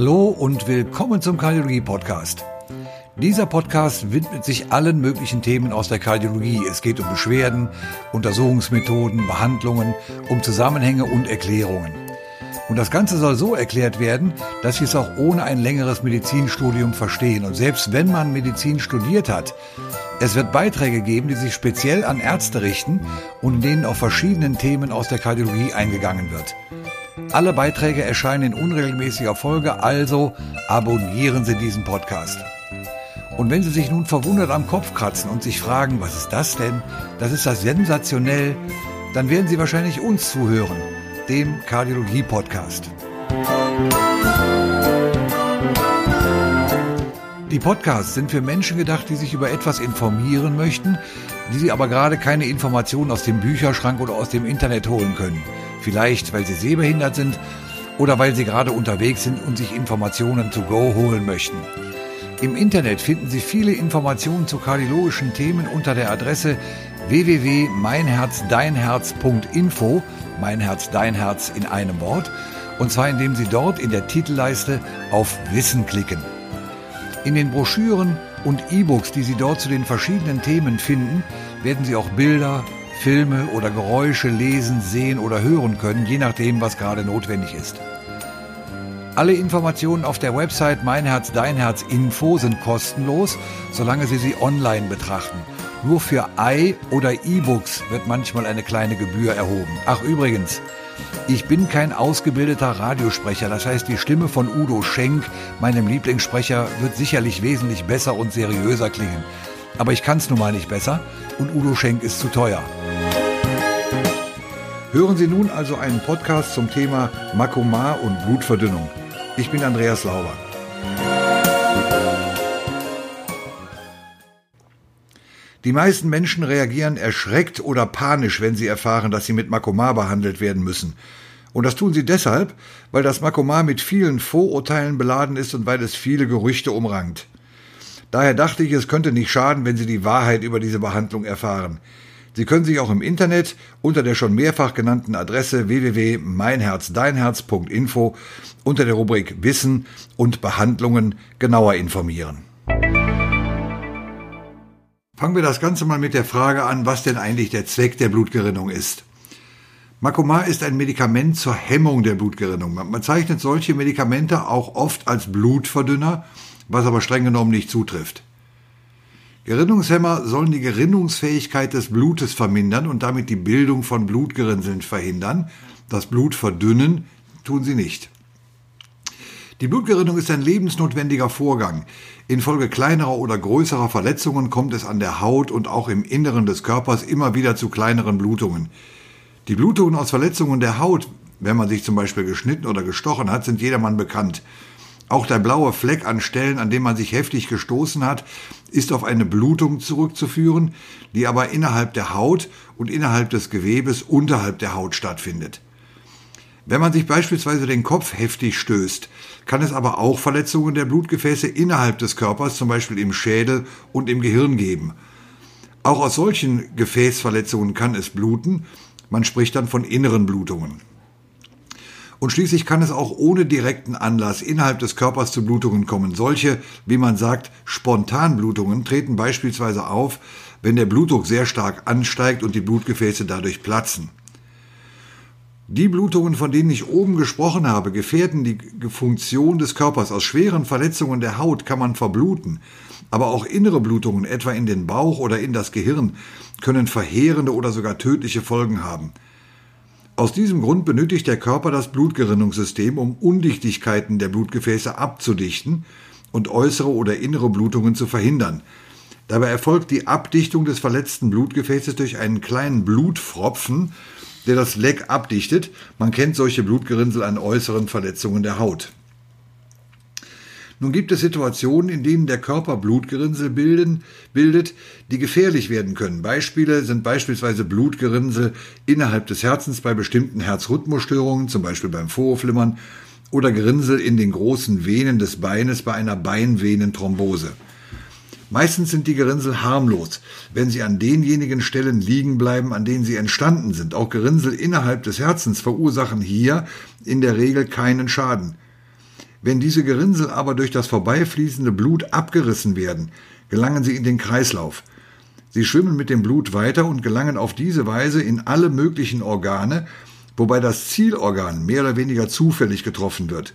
Hallo und willkommen zum Kardiologie Podcast. Dieser Podcast widmet sich allen möglichen Themen aus der Kardiologie. Es geht um Beschwerden, Untersuchungsmethoden, Behandlungen, um Zusammenhänge und Erklärungen. Und das Ganze soll so erklärt werden, dass Sie es auch ohne ein längeres Medizinstudium verstehen. Und selbst wenn man Medizin studiert hat, es wird Beiträge geben, die sich speziell an Ärzte richten und in denen auf verschiedenen Themen aus der Kardiologie eingegangen wird. Alle Beiträge erscheinen in unregelmäßiger Folge, also abonnieren Sie diesen Podcast. Und wenn Sie sich nun verwundert am Kopf kratzen und sich fragen, was ist das denn? Das ist das sensationell, dann werden Sie wahrscheinlich uns zuhören, dem Kardiologie-Podcast. Die Podcasts sind für Menschen gedacht, die sich über etwas informieren möchten, die sie aber gerade keine Informationen aus dem Bücherschrank oder aus dem Internet holen können. Vielleicht, weil sie sehbehindert sind oder weil sie gerade unterwegs sind und sich Informationen to go holen möchten. Im Internet finden Sie viele Informationen zu kardiologischen Themen unter der Adresse www.meinherzdeinherz.info, mein Herz, dein Herz in einem Wort, und zwar indem Sie dort in der Titelleiste auf Wissen klicken. In den Broschüren und E-Books, die Sie dort zu den verschiedenen Themen finden, werden Sie auch Bilder, Filme oder Geräusche lesen, sehen oder hören können, je nachdem, was gerade notwendig ist. Alle Informationen auf der Website Mein Herz, Dein Herz Info sind kostenlos, solange Sie sie online betrachten. Nur für i- oder E-Books wird manchmal eine kleine Gebühr erhoben. Ach übrigens, ich bin kein ausgebildeter Radiosprecher, das heißt die Stimme von Udo Schenk, meinem Lieblingssprecher, wird sicherlich wesentlich besser und seriöser klingen. Aber ich kann es nun mal nicht besser und Udo Schenk ist zu teuer. Hören Sie nun also einen Podcast zum Thema Makoma und Blutverdünnung. Ich bin Andreas Lauber. Die meisten Menschen reagieren erschreckt oder panisch, wenn sie erfahren, dass sie mit Makoma behandelt werden müssen. Und das tun sie deshalb, weil das Makoma mit vielen Vorurteilen beladen ist und weil es viele Gerüchte umrangt. Daher dachte ich, es könnte nicht schaden, wenn Sie die Wahrheit über diese Behandlung erfahren. Sie können sich auch im Internet unter der schon mehrfach genannten Adresse www.meinherzdeinherz.info unter der Rubrik Wissen und Behandlungen genauer informieren. Fangen wir das Ganze mal mit der Frage an, was denn eigentlich der Zweck der Blutgerinnung ist. Makoma ist ein Medikament zur Hemmung der Blutgerinnung. Man bezeichnet solche Medikamente auch oft als Blutverdünner, was aber streng genommen nicht zutrifft. Gerinnungshemmer sollen die Gerinnungsfähigkeit des Blutes vermindern und damit die Bildung von Blutgerinnseln verhindern. Das Blut verdünnen tun sie nicht. Die Blutgerinnung ist ein lebensnotwendiger Vorgang. Infolge kleinerer oder größerer Verletzungen kommt es an der Haut und auch im Inneren des Körpers immer wieder zu kleineren Blutungen. Die Blutungen aus Verletzungen der Haut, wenn man sich zum Beispiel geschnitten oder gestochen hat, sind jedermann bekannt. Auch der blaue Fleck an Stellen, an denen man sich heftig gestoßen hat, ist auf eine Blutung zurückzuführen, die aber innerhalb der Haut und innerhalb des Gewebes unterhalb der Haut stattfindet. Wenn man sich beispielsweise den Kopf heftig stößt, kann es aber auch Verletzungen der Blutgefäße innerhalb des Körpers, zum Beispiel im Schädel und im Gehirn geben. Auch aus solchen Gefäßverletzungen kann es bluten, man spricht dann von inneren Blutungen. Und schließlich kann es auch ohne direkten Anlass innerhalb des Körpers zu Blutungen kommen. Solche, wie man sagt, Spontanblutungen treten beispielsweise auf, wenn der Blutdruck sehr stark ansteigt und die Blutgefäße dadurch platzen. Die Blutungen, von denen ich oben gesprochen habe, gefährden die Funktion des Körpers. Aus schweren Verletzungen der Haut kann man verbluten. Aber auch innere Blutungen, etwa in den Bauch oder in das Gehirn, können verheerende oder sogar tödliche Folgen haben. Aus diesem Grund benötigt der Körper das Blutgerinnungssystem, um Undichtigkeiten der Blutgefäße abzudichten und äußere oder innere Blutungen zu verhindern. Dabei erfolgt die Abdichtung des verletzten Blutgefäßes durch einen kleinen Blutfropfen, der das Leck abdichtet. Man kennt solche Blutgerinnsel an äußeren Verletzungen der Haut. Nun gibt es Situationen, in denen der Körper Blutgerinnsel bilden, bildet, die gefährlich werden können. Beispiele sind beispielsweise Blutgerinnsel innerhalb des Herzens bei bestimmten Herzrhythmusstörungen, zum Beispiel beim Vorhofflimmern, oder Gerinnsel in den großen Venen des Beines bei einer Beinvenenthrombose. Meistens sind die Gerinnsel harmlos, wenn sie an denjenigen Stellen liegen bleiben, an denen sie entstanden sind. Auch Gerinnsel innerhalb des Herzens verursachen hier in der Regel keinen Schaden. Wenn diese Gerinnsel aber durch das vorbeifließende Blut abgerissen werden, gelangen sie in den Kreislauf. Sie schwimmen mit dem Blut weiter und gelangen auf diese Weise in alle möglichen Organe, wobei das Zielorgan mehr oder weniger zufällig getroffen wird.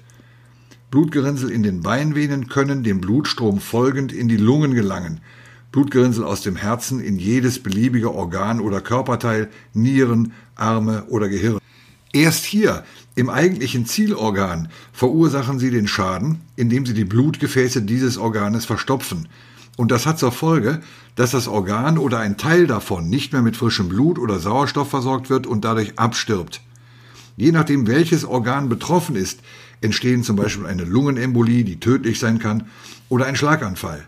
Blutgerinnsel in den Beinvenen können dem Blutstrom folgend in die Lungen gelangen, Blutgerinnsel aus dem Herzen in jedes beliebige Organ oder Körperteil, Nieren, Arme oder Gehirn. Erst hier, im eigentlichen Zielorgan, verursachen sie den Schaden, indem sie die Blutgefäße dieses Organes verstopfen. Und das hat zur Folge, dass das Organ oder ein Teil davon nicht mehr mit frischem Blut oder Sauerstoff versorgt wird und dadurch abstirbt. Je nachdem, welches Organ betroffen ist, entstehen zum Beispiel eine Lungenembolie, die tödlich sein kann, oder ein Schlaganfall.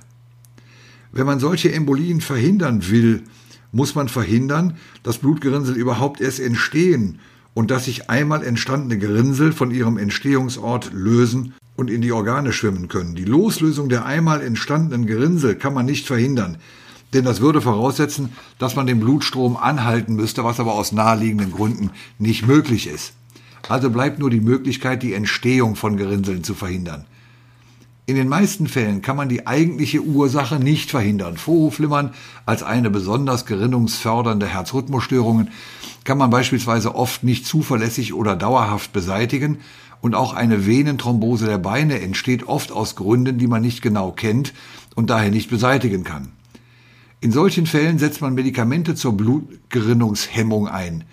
Wenn man solche Embolien verhindern will, muss man verhindern, dass Blutgerinnsel überhaupt erst entstehen und dass sich einmal entstandene Gerinnsel von ihrem Entstehungsort lösen und in die Organe schwimmen können. Die Loslösung der einmal entstandenen Gerinnsel kann man nicht verhindern, denn das würde voraussetzen, dass man den Blutstrom anhalten müsste, was aber aus naheliegenden Gründen nicht möglich ist. Also bleibt nur die Möglichkeit, die Entstehung von Gerinnseln zu verhindern. In den meisten Fällen kann man die eigentliche Ursache nicht verhindern. Vorhofflimmern als eine besonders gerinnungsfördernde Herzrhythmusstörungen kann man beispielsweise oft nicht zuverlässig oder dauerhaft beseitigen und auch eine Venenthrombose der Beine entsteht oft aus Gründen, die man nicht genau kennt und daher nicht beseitigen kann. In solchen Fällen setzt man Medikamente zur Blutgerinnungshemmung ein.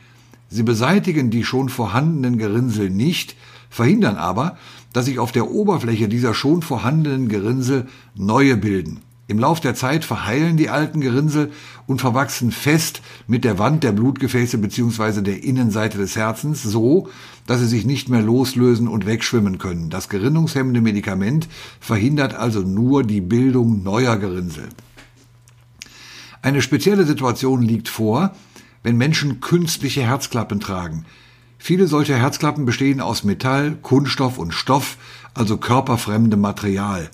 Sie beseitigen die schon vorhandenen Gerinnsel nicht, verhindern aber, dass sich auf der Oberfläche dieser schon vorhandenen Gerinnsel neue bilden. Im Lauf der Zeit verheilen die alten Gerinnsel und verwachsen fest mit der Wand der Blutgefäße bzw. der Innenseite des Herzens so, dass sie sich nicht mehr loslösen und wegschwimmen können. Das gerinnungshemmende Medikament verhindert also nur die Bildung neuer Gerinnsel. Eine spezielle Situation liegt vor, wenn Menschen künstliche Herzklappen tragen. Viele solcher Herzklappen bestehen aus Metall, Kunststoff und Stoff, also körperfremdem Material.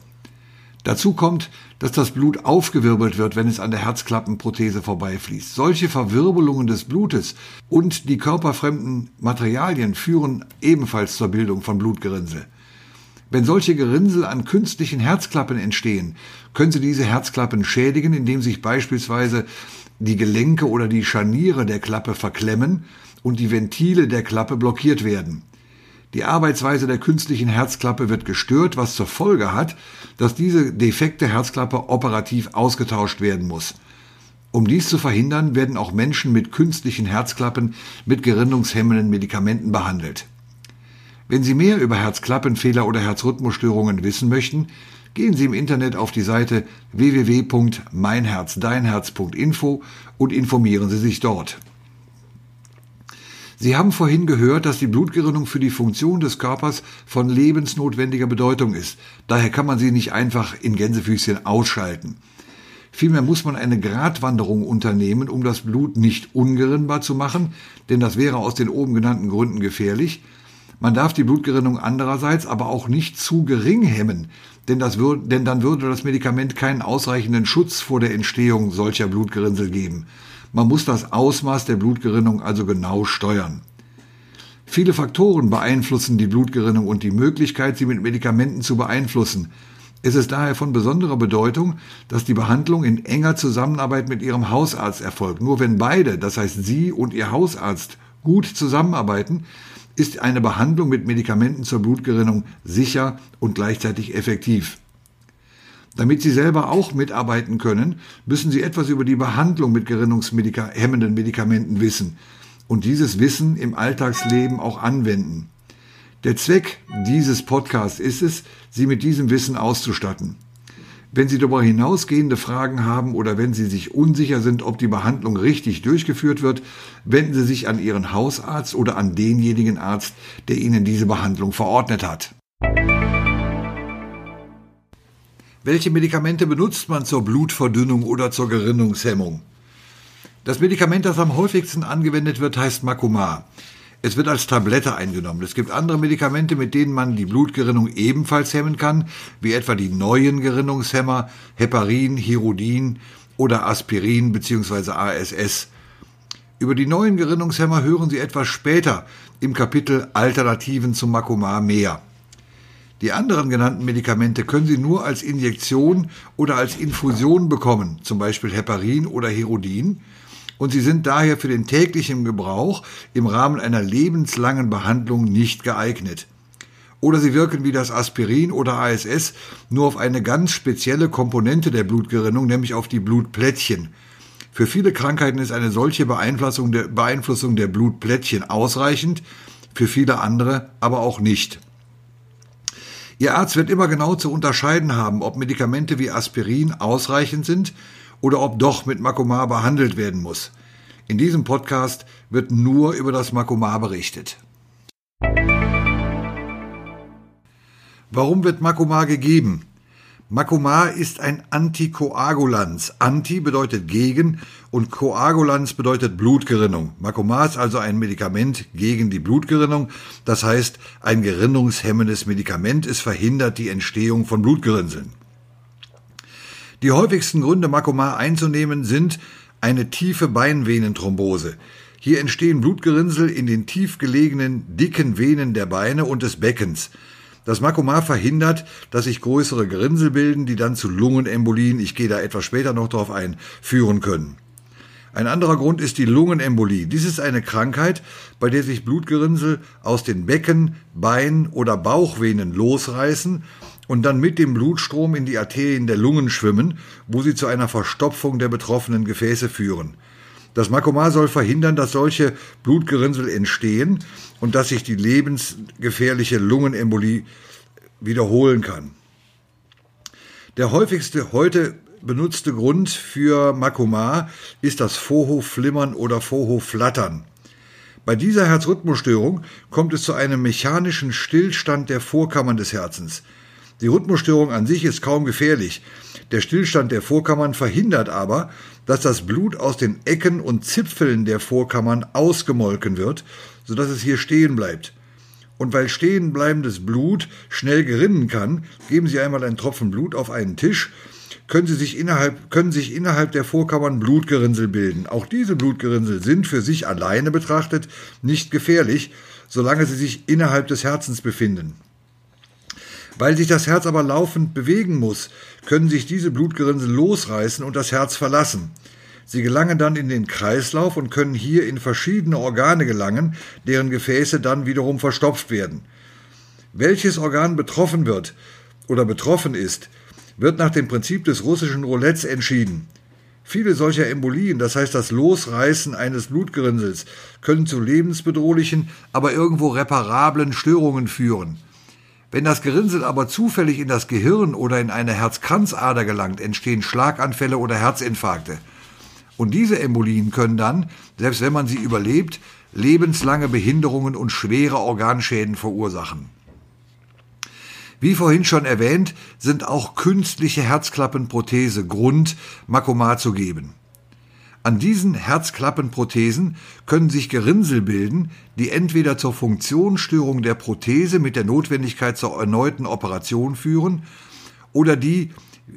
Dazu kommt, dass das Blut aufgewirbelt wird, wenn es an der Herzklappenprothese vorbeifließt. Solche Verwirbelungen des Blutes und die körperfremden Materialien führen ebenfalls zur Bildung von Blutgerinnsel. Wenn solche Gerinnsel an künstlichen Herzklappen entstehen, können sie diese Herzklappen schädigen, indem sich beispielsweise die Gelenke oder die Scharniere der Klappe verklemmen und die Ventile der Klappe blockiert werden. Die Arbeitsweise der künstlichen Herzklappe wird gestört, was zur Folge hat, dass diese defekte Herzklappe operativ ausgetauscht werden muss. Um dies zu verhindern, werden auch Menschen mit künstlichen Herzklappen mit gerinnungshemmenden Medikamenten behandelt. Wenn Sie mehr über Herzklappenfehler oder Herzrhythmusstörungen wissen möchten, gehen Sie im Internet auf die Seite www.meinherzdeinherz.info und informieren Sie sich dort. Sie haben vorhin gehört, dass die Blutgerinnung für die Funktion des Körpers von lebensnotwendiger Bedeutung ist. Daher kann man sie nicht einfach in Gänsefüßchen ausschalten. Vielmehr muss man eine Gratwanderung unternehmen, um das Blut nicht ungerinnbar zu machen, denn das wäre aus den oben genannten Gründen gefährlich. Man darf die Blutgerinnung andererseits aber auch nicht zu gering hemmen, denn, das würde, denn dann würde das Medikament keinen ausreichenden Schutz vor der Entstehung solcher Blutgerinnsel geben. Man muss das Ausmaß der Blutgerinnung also genau steuern. Viele Faktoren beeinflussen die Blutgerinnung und die Möglichkeit, sie mit Medikamenten zu beeinflussen. Es ist daher von besonderer Bedeutung, dass die Behandlung in enger Zusammenarbeit mit Ihrem Hausarzt erfolgt. Nur wenn beide, das heißt Sie und Ihr Hausarzt, gut zusammenarbeiten, ist eine Behandlung mit Medikamenten zur Blutgerinnung sicher und gleichzeitig effektiv. Damit Sie selber auch mitarbeiten können, müssen Sie etwas über die Behandlung mit gerinnungshemmenden Medikamenten wissen und dieses Wissen im Alltagsleben auch anwenden. Der Zweck dieses Podcasts ist es, Sie mit diesem Wissen auszustatten. Wenn Sie darüber hinausgehende Fragen haben oder wenn Sie sich unsicher sind, ob die Behandlung richtig durchgeführt wird, wenden Sie sich an Ihren Hausarzt oder an denjenigen Arzt, der Ihnen diese Behandlung verordnet hat. Welche Medikamente benutzt man zur Blutverdünnung oder zur Gerinnungshemmung? Das Medikament, das am häufigsten angewendet wird, heißt Makomar. Es wird als Tablette eingenommen. Es gibt andere Medikamente, mit denen man die Blutgerinnung ebenfalls hemmen kann, wie etwa die neuen Gerinnungshemmer Heparin, Hirudin oder Aspirin bzw. ASS. Über die neuen Gerinnungshemmer hören Sie etwas später im Kapitel Alternativen zum Makomar mehr. Die anderen genannten Medikamente können Sie nur als Injektion oder als Infusion bekommen, zum Beispiel Heparin oder Herodin, und sie sind daher für den täglichen Gebrauch im Rahmen einer lebenslangen Behandlung nicht geeignet. Oder sie wirken wie das Aspirin oder ASS nur auf eine ganz spezielle Komponente der Blutgerinnung, nämlich auf die Blutplättchen. Für viele Krankheiten ist eine solche Beeinflussung der, Beeinflussung der Blutplättchen ausreichend, für viele andere aber auch nicht. Ihr Arzt wird immer genau zu unterscheiden haben, ob Medikamente wie Aspirin ausreichend sind oder ob doch mit Makomar behandelt werden muss. In diesem Podcast wird nur über das Makomar berichtet. Warum wird Makomar gegeben? Makomar ist ein Antikoagulans. Anti bedeutet gegen und Koagulans bedeutet Blutgerinnung. Makomar ist also ein Medikament gegen die Blutgerinnung. Das heißt, ein gerinnungshemmendes Medikament. Es verhindert die Entstehung von Blutgerinnseln. Die häufigsten Gründe, Makomar einzunehmen, sind eine tiefe Beinvenenthrombose. Hier entstehen Blutgerinnsel in den tief gelegenen, dicken Venen der Beine und des Beckens. Das Makomar verhindert, dass sich größere Gerinnsel bilden, die dann zu Lungenembolien, ich gehe da etwas später noch darauf ein, führen können. Ein anderer Grund ist die Lungenembolie. Dies ist eine Krankheit, bei der sich Blutgerinnsel aus den Becken, Bein- oder Bauchvenen losreißen und dann mit dem Blutstrom in die Arterien der Lungen schwimmen, wo sie zu einer Verstopfung der betroffenen Gefäße führen. Das Makomar soll verhindern, dass solche Blutgerinnsel entstehen und dass sich die lebensgefährliche Lungenembolie wiederholen kann. Der häufigste heute benutzte Grund für Makomar ist das Vorhofflimmern oder Vorhofflattern. Bei dieser Herzrhythmusstörung kommt es zu einem mechanischen Stillstand der Vorkammern des Herzens. Die Rhythmusstörung an sich ist kaum gefährlich. Der Stillstand der Vorkammern verhindert aber, dass das Blut aus den Ecken und Zipfeln der Vorkammern ausgemolken wird, sodass es hier stehen bleibt. Und weil stehen bleibendes Blut schnell gerinnen kann, geben Sie einmal einen Tropfen Blut auf einen Tisch, können, Sie sich innerhalb, können sich innerhalb der Vorkammern Blutgerinnsel bilden. Auch diese Blutgerinnsel sind für sich alleine betrachtet nicht gefährlich, solange sie sich innerhalb des Herzens befinden. Weil sich das Herz aber laufend bewegen muss, können sich diese Blutgerinnsel losreißen und das Herz verlassen. Sie gelangen dann in den Kreislauf und können hier in verschiedene Organe gelangen, deren Gefäße dann wiederum verstopft werden. Welches Organ betroffen wird oder betroffen ist, wird nach dem Prinzip des russischen Roulettes entschieden. Viele solcher Embolien, das heißt das Losreißen eines Blutgerinnsels, können zu lebensbedrohlichen, aber irgendwo reparablen Störungen führen. Wenn das Gerinnsel aber zufällig in das Gehirn oder in eine Herzkranzader gelangt, entstehen Schlaganfälle oder Herzinfarkte. Und diese Embolien können dann, selbst wenn man sie überlebt, lebenslange Behinderungen und schwere Organschäden verursachen. Wie vorhin schon erwähnt, sind auch künstliche Herzklappenprothese Grund, Makomar zu geben. An diesen Herzklappenprothesen können sich Gerinnsel bilden, die entweder zur Funktionsstörung der Prothese mit der Notwendigkeit zur erneuten Operation führen oder die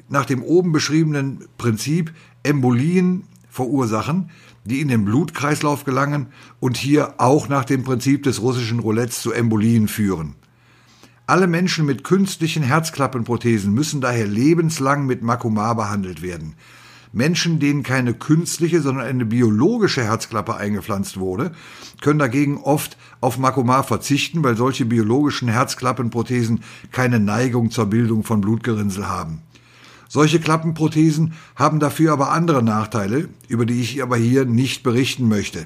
nach dem oben beschriebenen Prinzip Embolien verursachen, die in den Blutkreislauf gelangen und hier auch nach dem Prinzip des russischen Roulettes zu Embolien führen. Alle Menschen mit künstlichen Herzklappenprothesen müssen daher lebenslang mit Makomar behandelt werden. Menschen, denen keine künstliche, sondern eine biologische Herzklappe eingepflanzt wurde, können dagegen oft auf Makomar verzichten, weil solche biologischen Herzklappenprothesen keine Neigung zur Bildung von Blutgerinnsel haben. Solche Klappenprothesen haben dafür aber andere Nachteile, über die ich aber hier nicht berichten möchte.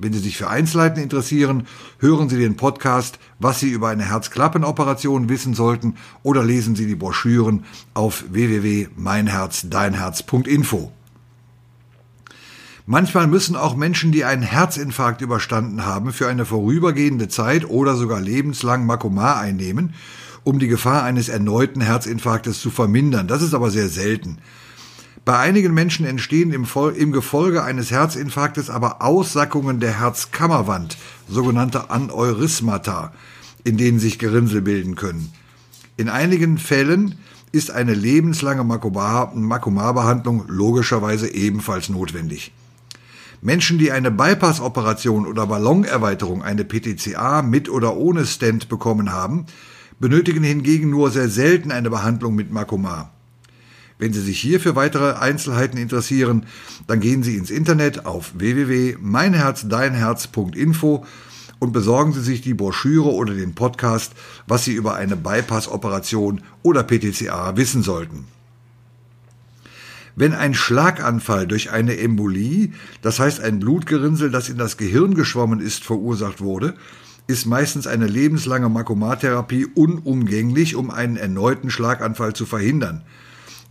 Wenn Sie sich für Einzelheiten interessieren, hören Sie den Podcast, was Sie über eine Herzklappenoperation wissen sollten oder lesen Sie die Broschüren auf www.meinherzdeinherz.info. Manchmal müssen auch Menschen, die einen Herzinfarkt überstanden haben, für eine vorübergehende Zeit oder sogar lebenslang Makomar einnehmen, um die Gefahr eines erneuten Herzinfarktes zu vermindern. Das ist aber sehr selten. Bei einigen Menschen entstehen im, im, Gefolge eines Herzinfarktes aber Aussackungen der Herzkammerwand, sogenannte Aneurysmata, in denen sich Gerinnsel bilden können. In einigen Fällen ist eine lebenslange Makomar-Behandlung logischerweise ebenfalls notwendig. Menschen, die eine Bypass-Operation oder Ballonerweiterung, eine PTCA mit oder ohne Stent bekommen haben, benötigen hingegen nur sehr selten eine Behandlung mit Makoma. Wenn Sie sich hier für weitere Einzelheiten interessieren, dann gehen Sie ins Internet auf www.meinherzdeinherz.info und besorgen Sie sich die Broschüre oder den Podcast, was Sie über eine Bypass-Operation oder PTCA wissen sollten. Wenn ein Schlaganfall durch eine Embolie, das heißt ein Blutgerinnsel, das in das Gehirn geschwommen ist, verursacht wurde, ist meistens eine lebenslange Makomatherapie unumgänglich, um einen erneuten Schlaganfall zu verhindern.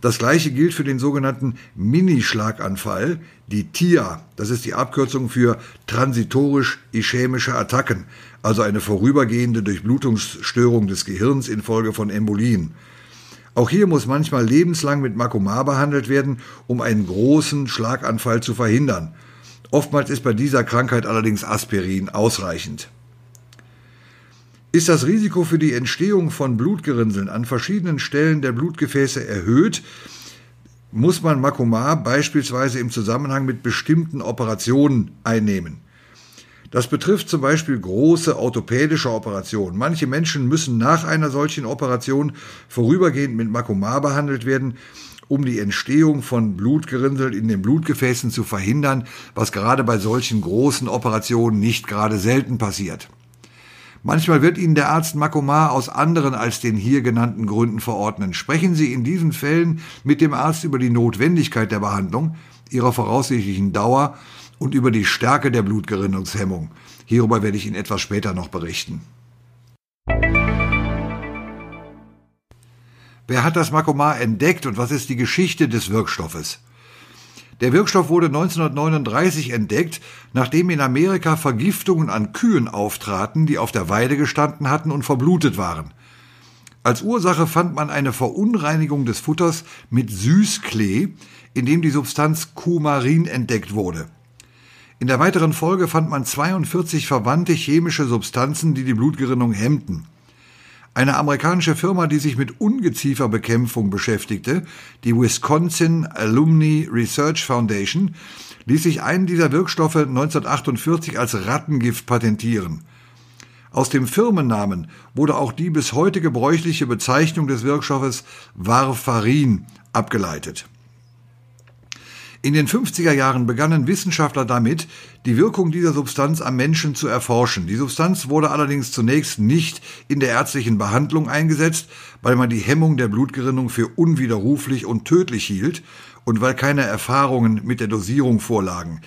Das gleiche gilt für den sogenannten Mini-Schlaganfall, die TIA. Das ist die Abkürzung für transitorisch-ischämische Attacken, also eine vorübergehende Durchblutungsstörung des Gehirns infolge von Embolien. Auch hier muss manchmal lebenslang mit Makomar behandelt werden, um einen großen Schlaganfall zu verhindern. Oftmals ist bei dieser Krankheit allerdings Aspirin ausreichend. Ist das Risiko für die Entstehung von Blutgerinnseln an verschiedenen Stellen der Blutgefäße erhöht, muss man Makomar beispielsweise im Zusammenhang mit bestimmten Operationen einnehmen. Das betrifft zum Beispiel große orthopädische Operationen. Manche Menschen müssen nach einer solchen Operation vorübergehend mit Makomar behandelt werden, um die Entstehung von Blutgerinnsel in den Blutgefäßen zu verhindern, was gerade bei solchen großen Operationen nicht gerade selten passiert. Manchmal wird Ihnen der Arzt Makomar aus anderen als den hier genannten Gründen verordnen. Sprechen Sie in diesen Fällen mit dem Arzt über die Notwendigkeit der Behandlung, ihrer voraussichtlichen Dauer und über die Stärke der Blutgerinnungshemmung. Hierüber werde ich Ihnen etwas später noch berichten. Wer hat das Makomar entdeckt und was ist die Geschichte des Wirkstoffes? Der Wirkstoff wurde 1939 entdeckt, nachdem in Amerika Vergiftungen an Kühen auftraten, die auf der Weide gestanden hatten und verblutet waren. Als Ursache fand man eine Verunreinigung des Futters mit Süßklee, in dem die Substanz Kumarin entdeckt wurde. In der weiteren Folge fand man 42 verwandte chemische Substanzen, die die Blutgerinnung hemmten. Eine amerikanische Firma, die sich mit Ungezieferbekämpfung beschäftigte, die Wisconsin Alumni Research Foundation, ließ sich einen dieser Wirkstoffe 1948 als Rattengift patentieren. Aus dem Firmennamen wurde auch die bis heute gebräuchliche Bezeichnung des Wirkstoffes Warfarin abgeleitet. In den 50er Jahren begannen Wissenschaftler damit, die Wirkung dieser Substanz am Menschen zu erforschen. Die Substanz wurde allerdings zunächst nicht in der ärztlichen Behandlung eingesetzt, weil man die Hemmung der Blutgerinnung für unwiderruflich und tödlich hielt und weil keine Erfahrungen mit der Dosierung vorlagen.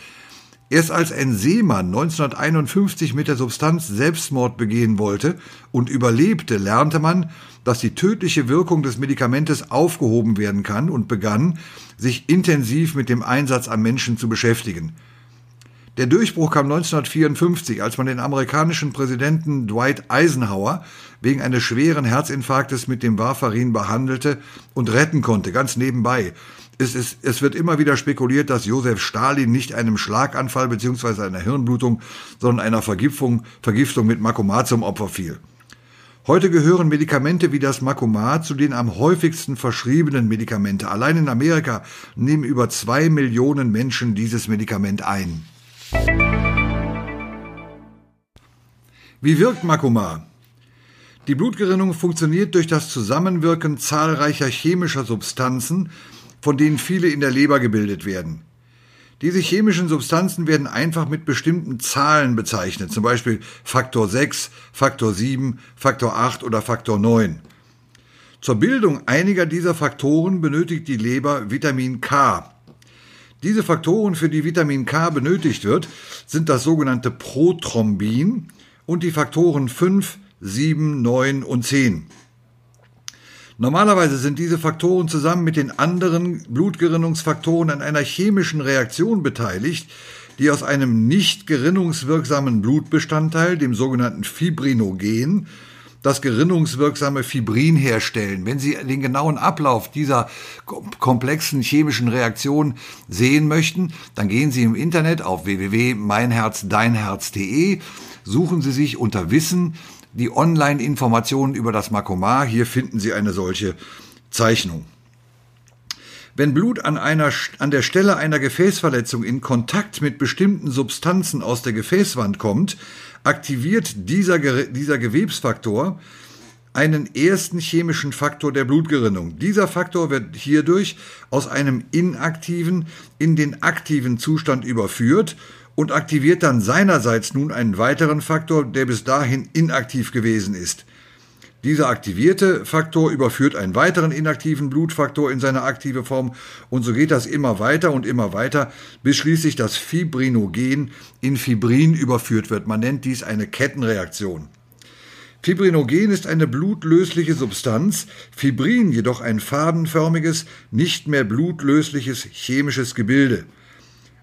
Erst als ein Seemann 1951 mit der Substanz Selbstmord begehen wollte und überlebte, lernte man, dass die tödliche Wirkung des Medikamentes aufgehoben werden kann und begann, sich intensiv mit dem Einsatz am Menschen zu beschäftigen. Der Durchbruch kam 1954, als man den amerikanischen Präsidenten Dwight Eisenhower wegen eines schweren Herzinfarktes mit dem Warfarin behandelte und retten konnte, ganz nebenbei es, ist, es wird immer wieder spekuliert, dass Josef Stalin nicht einem Schlaganfall bzw. einer Hirnblutung, sondern einer Vergiftung, Vergiftung mit Makomat zum Opfer fiel. Heute gehören Medikamente wie das Makomat zu den am häufigsten verschriebenen Medikamente. Allein in Amerika nehmen über zwei Millionen Menschen dieses Medikament ein. Wie wirkt Makoma? Die Blutgerinnung funktioniert durch das Zusammenwirken zahlreicher chemischer Substanzen, von denen viele in der Leber gebildet werden. Diese chemischen Substanzen werden einfach mit bestimmten Zahlen bezeichnet, zum Beispiel Faktor 6, Faktor 7, Faktor 8 oder Faktor 9. Zur Bildung einiger dieser Faktoren benötigt die Leber Vitamin K. Diese Faktoren, für die Vitamin K benötigt wird, sind das sogenannte Prothrombin und die Faktoren 5, 7, 9 und 10. Normalerweise sind diese Faktoren zusammen mit den anderen Blutgerinnungsfaktoren an einer chemischen Reaktion beteiligt, die aus einem nicht gerinnungswirksamen Blutbestandteil, dem sogenannten Fibrinogen, das gerinnungswirksame Fibrin herstellen. Wenn Sie den genauen Ablauf dieser komplexen chemischen Reaktion sehen möchten, dann gehen Sie im Internet auf www.meinherzdeinherz.de, suchen Sie sich unter Wissen die Online-Informationen über das Makomar. Hier finden Sie eine solche Zeichnung. Wenn Blut an, einer, an der Stelle einer Gefäßverletzung in Kontakt mit bestimmten Substanzen aus der Gefäßwand kommt, aktiviert dieser, dieser Gewebsfaktor einen ersten chemischen Faktor der Blutgerinnung. Dieser Faktor wird hierdurch aus einem inaktiven in den aktiven Zustand überführt und aktiviert dann seinerseits nun einen weiteren Faktor, der bis dahin inaktiv gewesen ist. Dieser aktivierte Faktor überführt einen weiteren inaktiven Blutfaktor in seine aktive Form und so geht das immer weiter und immer weiter, bis schließlich das Fibrinogen in Fibrin überführt wird. Man nennt dies eine Kettenreaktion. Fibrinogen ist eine blutlösliche Substanz, Fibrin jedoch ein fadenförmiges, nicht mehr blutlösliches chemisches Gebilde.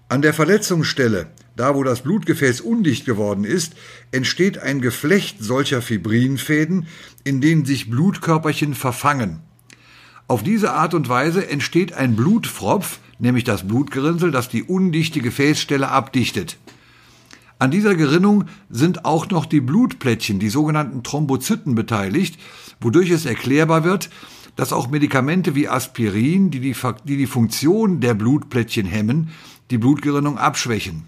An der Verletzungsstelle, da wo das Blutgefäß undicht geworden ist, entsteht ein Geflecht solcher Fibrinfäden, in denen sich Blutkörperchen verfangen. Auf diese Art und Weise entsteht ein Blutfropf, nämlich das Blutgerinnsel, das die undichte Gefäßstelle abdichtet. An dieser Gerinnung sind auch noch die Blutplättchen, die sogenannten Thrombozyten, beteiligt, wodurch es erklärbar wird, dass auch Medikamente wie Aspirin, die die, die die Funktion der Blutplättchen hemmen, die Blutgerinnung abschwächen.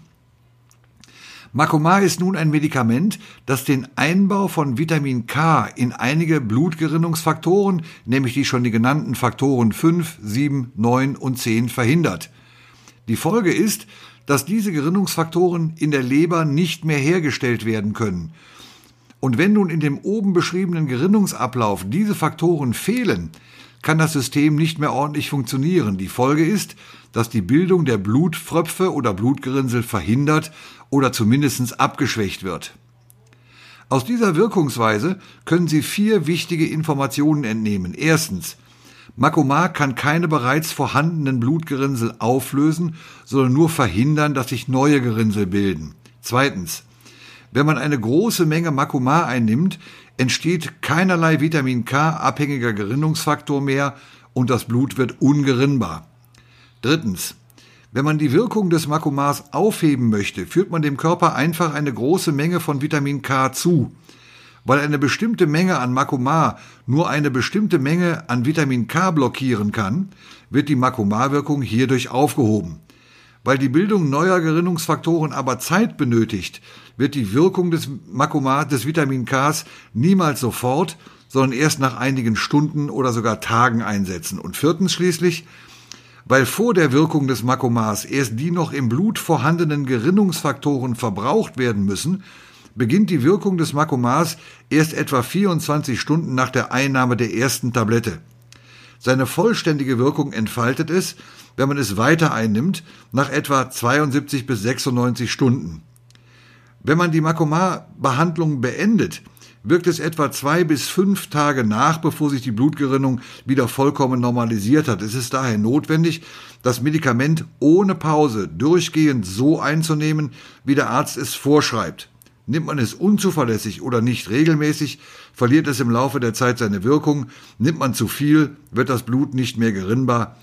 Macomar ist nun ein Medikament, das den Einbau von Vitamin K in einige Blutgerinnungsfaktoren, nämlich die schon die genannten Faktoren 5, 7, 9 und 10 verhindert. Die Folge ist, dass diese Gerinnungsfaktoren in der Leber nicht mehr hergestellt werden können. Und wenn nun in dem oben beschriebenen Gerinnungsablauf diese Faktoren fehlen, kann das System nicht mehr ordentlich funktionieren. Die Folge ist, dass die Bildung der Blutfröpfe oder Blutgerinnsel verhindert oder zumindest abgeschwächt wird. Aus dieser Wirkungsweise können Sie vier wichtige Informationen entnehmen. Erstens, Makomar kann keine bereits vorhandenen Blutgerinnsel auflösen, sondern nur verhindern, dass sich neue Gerinnsel bilden. Zweitens, wenn man eine große Menge Makomar einnimmt, entsteht keinerlei Vitamin K abhängiger Gerinnungsfaktor mehr und das Blut wird ungerinnbar. Drittens, wenn man die Wirkung des Makomars aufheben möchte, führt man dem Körper einfach eine große Menge von Vitamin K zu. Weil eine bestimmte Menge an Makomar nur eine bestimmte Menge an Vitamin K blockieren kann, wird die Makomar-Wirkung hierdurch aufgehoben. Weil die Bildung neuer Gerinnungsfaktoren aber Zeit benötigt, wird die Wirkung des Makomar des Vitamin Ks niemals sofort, sondern erst nach einigen Stunden oder sogar Tagen einsetzen. Und viertens schließlich, weil vor der Wirkung des Makomars erst die noch im Blut vorhandenen Gerinnungsfaktoren verbraucht werden müssen, beginnt die Wirkung des Makomars erst etwa 24 Stunden nach der Einnahme der ersten Tablette. Seine vollständige Wirkung entfaltet es, wenn man es weiter einnimmt, nach etwa 72 bis 96 Stunden. Wenn man die Makomar-Behandlung beendet, wirkt es etwa zwei bis fünf Tage nach, bevor sich die Blutgerinnung wieder vollkommen normalisiert hat. Es ist daher notwendig, das Medikament ohne Pause durchgehend so einzunehmen, wie der Arzt es vorschreibt. Nimmt man es unzuverlässig oder nicht regelmäßig, verliert es im Laufe der Zeit seine Wirkung. Nimmt man zu viel, wird das Blut nicht mehr gerinnbar.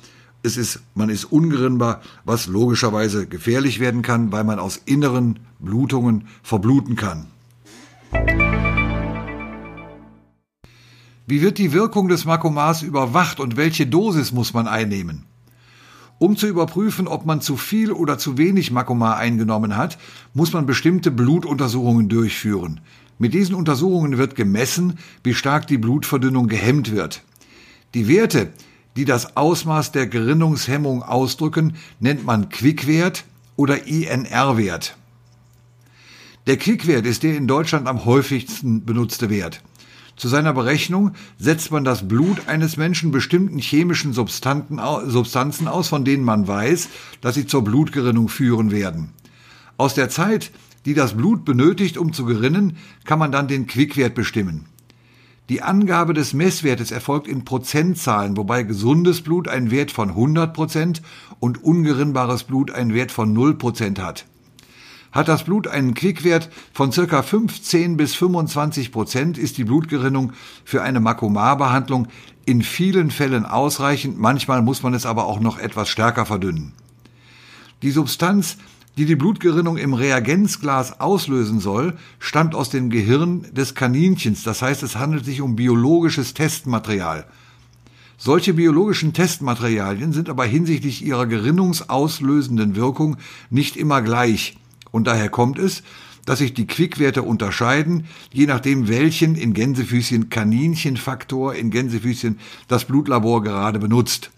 Es ist, man ist ungerinnbar, was logischerweise gefährlich werden kann, weil man aus inneren Blutungen verbluten kann. Wie wird die Wirkung des Makomars überwacht und welche Dosis muss man einnehmen? Um zu überprüfen, ob man zu viel oder zu wenig Makomar eingenommen hat, muss man bestimmte Blutuntersuchungen durchführen. Mit diesen Untersuchungen wird gemessen, wie stark die Blutverdünnung gehemmt wird. Die Werte, die das Ausmaß der Gerinnungshemmung ausdrücken, nennt man Quickwert oder INR-Wert. Der Quickwert ist der in Deutschland am häufigsten benutzte Wert. Zu seiner Berechnung setzt man das Blut eines Menschen bestimmten chemischen Substanzen aus, von denen man weiß, dass sie zur Blutgerinnung führen werden. Aus der Zeit, die das Blut benötigt, um zu gerinnen, kann man dann den Quickwert bestimmen. Die Angabe des Messwertes erfolgt in Prozentzahlen, wobei gesundes Blut einen Wert von 100 Prozent und ungerinnbares Blut einen Wert von 0 Prozent hat. Hat das Blut einen Quickwert von circa 15 bis 25 Prozent, ist die Blutgerinnung für eine Makomar-Behandlung in vielen Fällen ausreichend, manchmal muss man es aber auch noch etwas stärker verdünnen. Die Substanz, die die Blutgerinnung im Reagenzglas auslösen soll, stammt aus dem Gehirn des Kaninchens, das heißt es handelt sich um biologisches Testmaterial. Solche biologischen Testmaterialien sind aber hinsichtlich ihrer gerinnungsauslösenden Wirkung nicht immer gleich. Und daher kommt es, dass sich die Quickwerte unterscheiden, je nachdem welchen in Gänsefüßchen Kaninchenfaktor in Gänsefüßchen das Blutlabor gerade benutzt.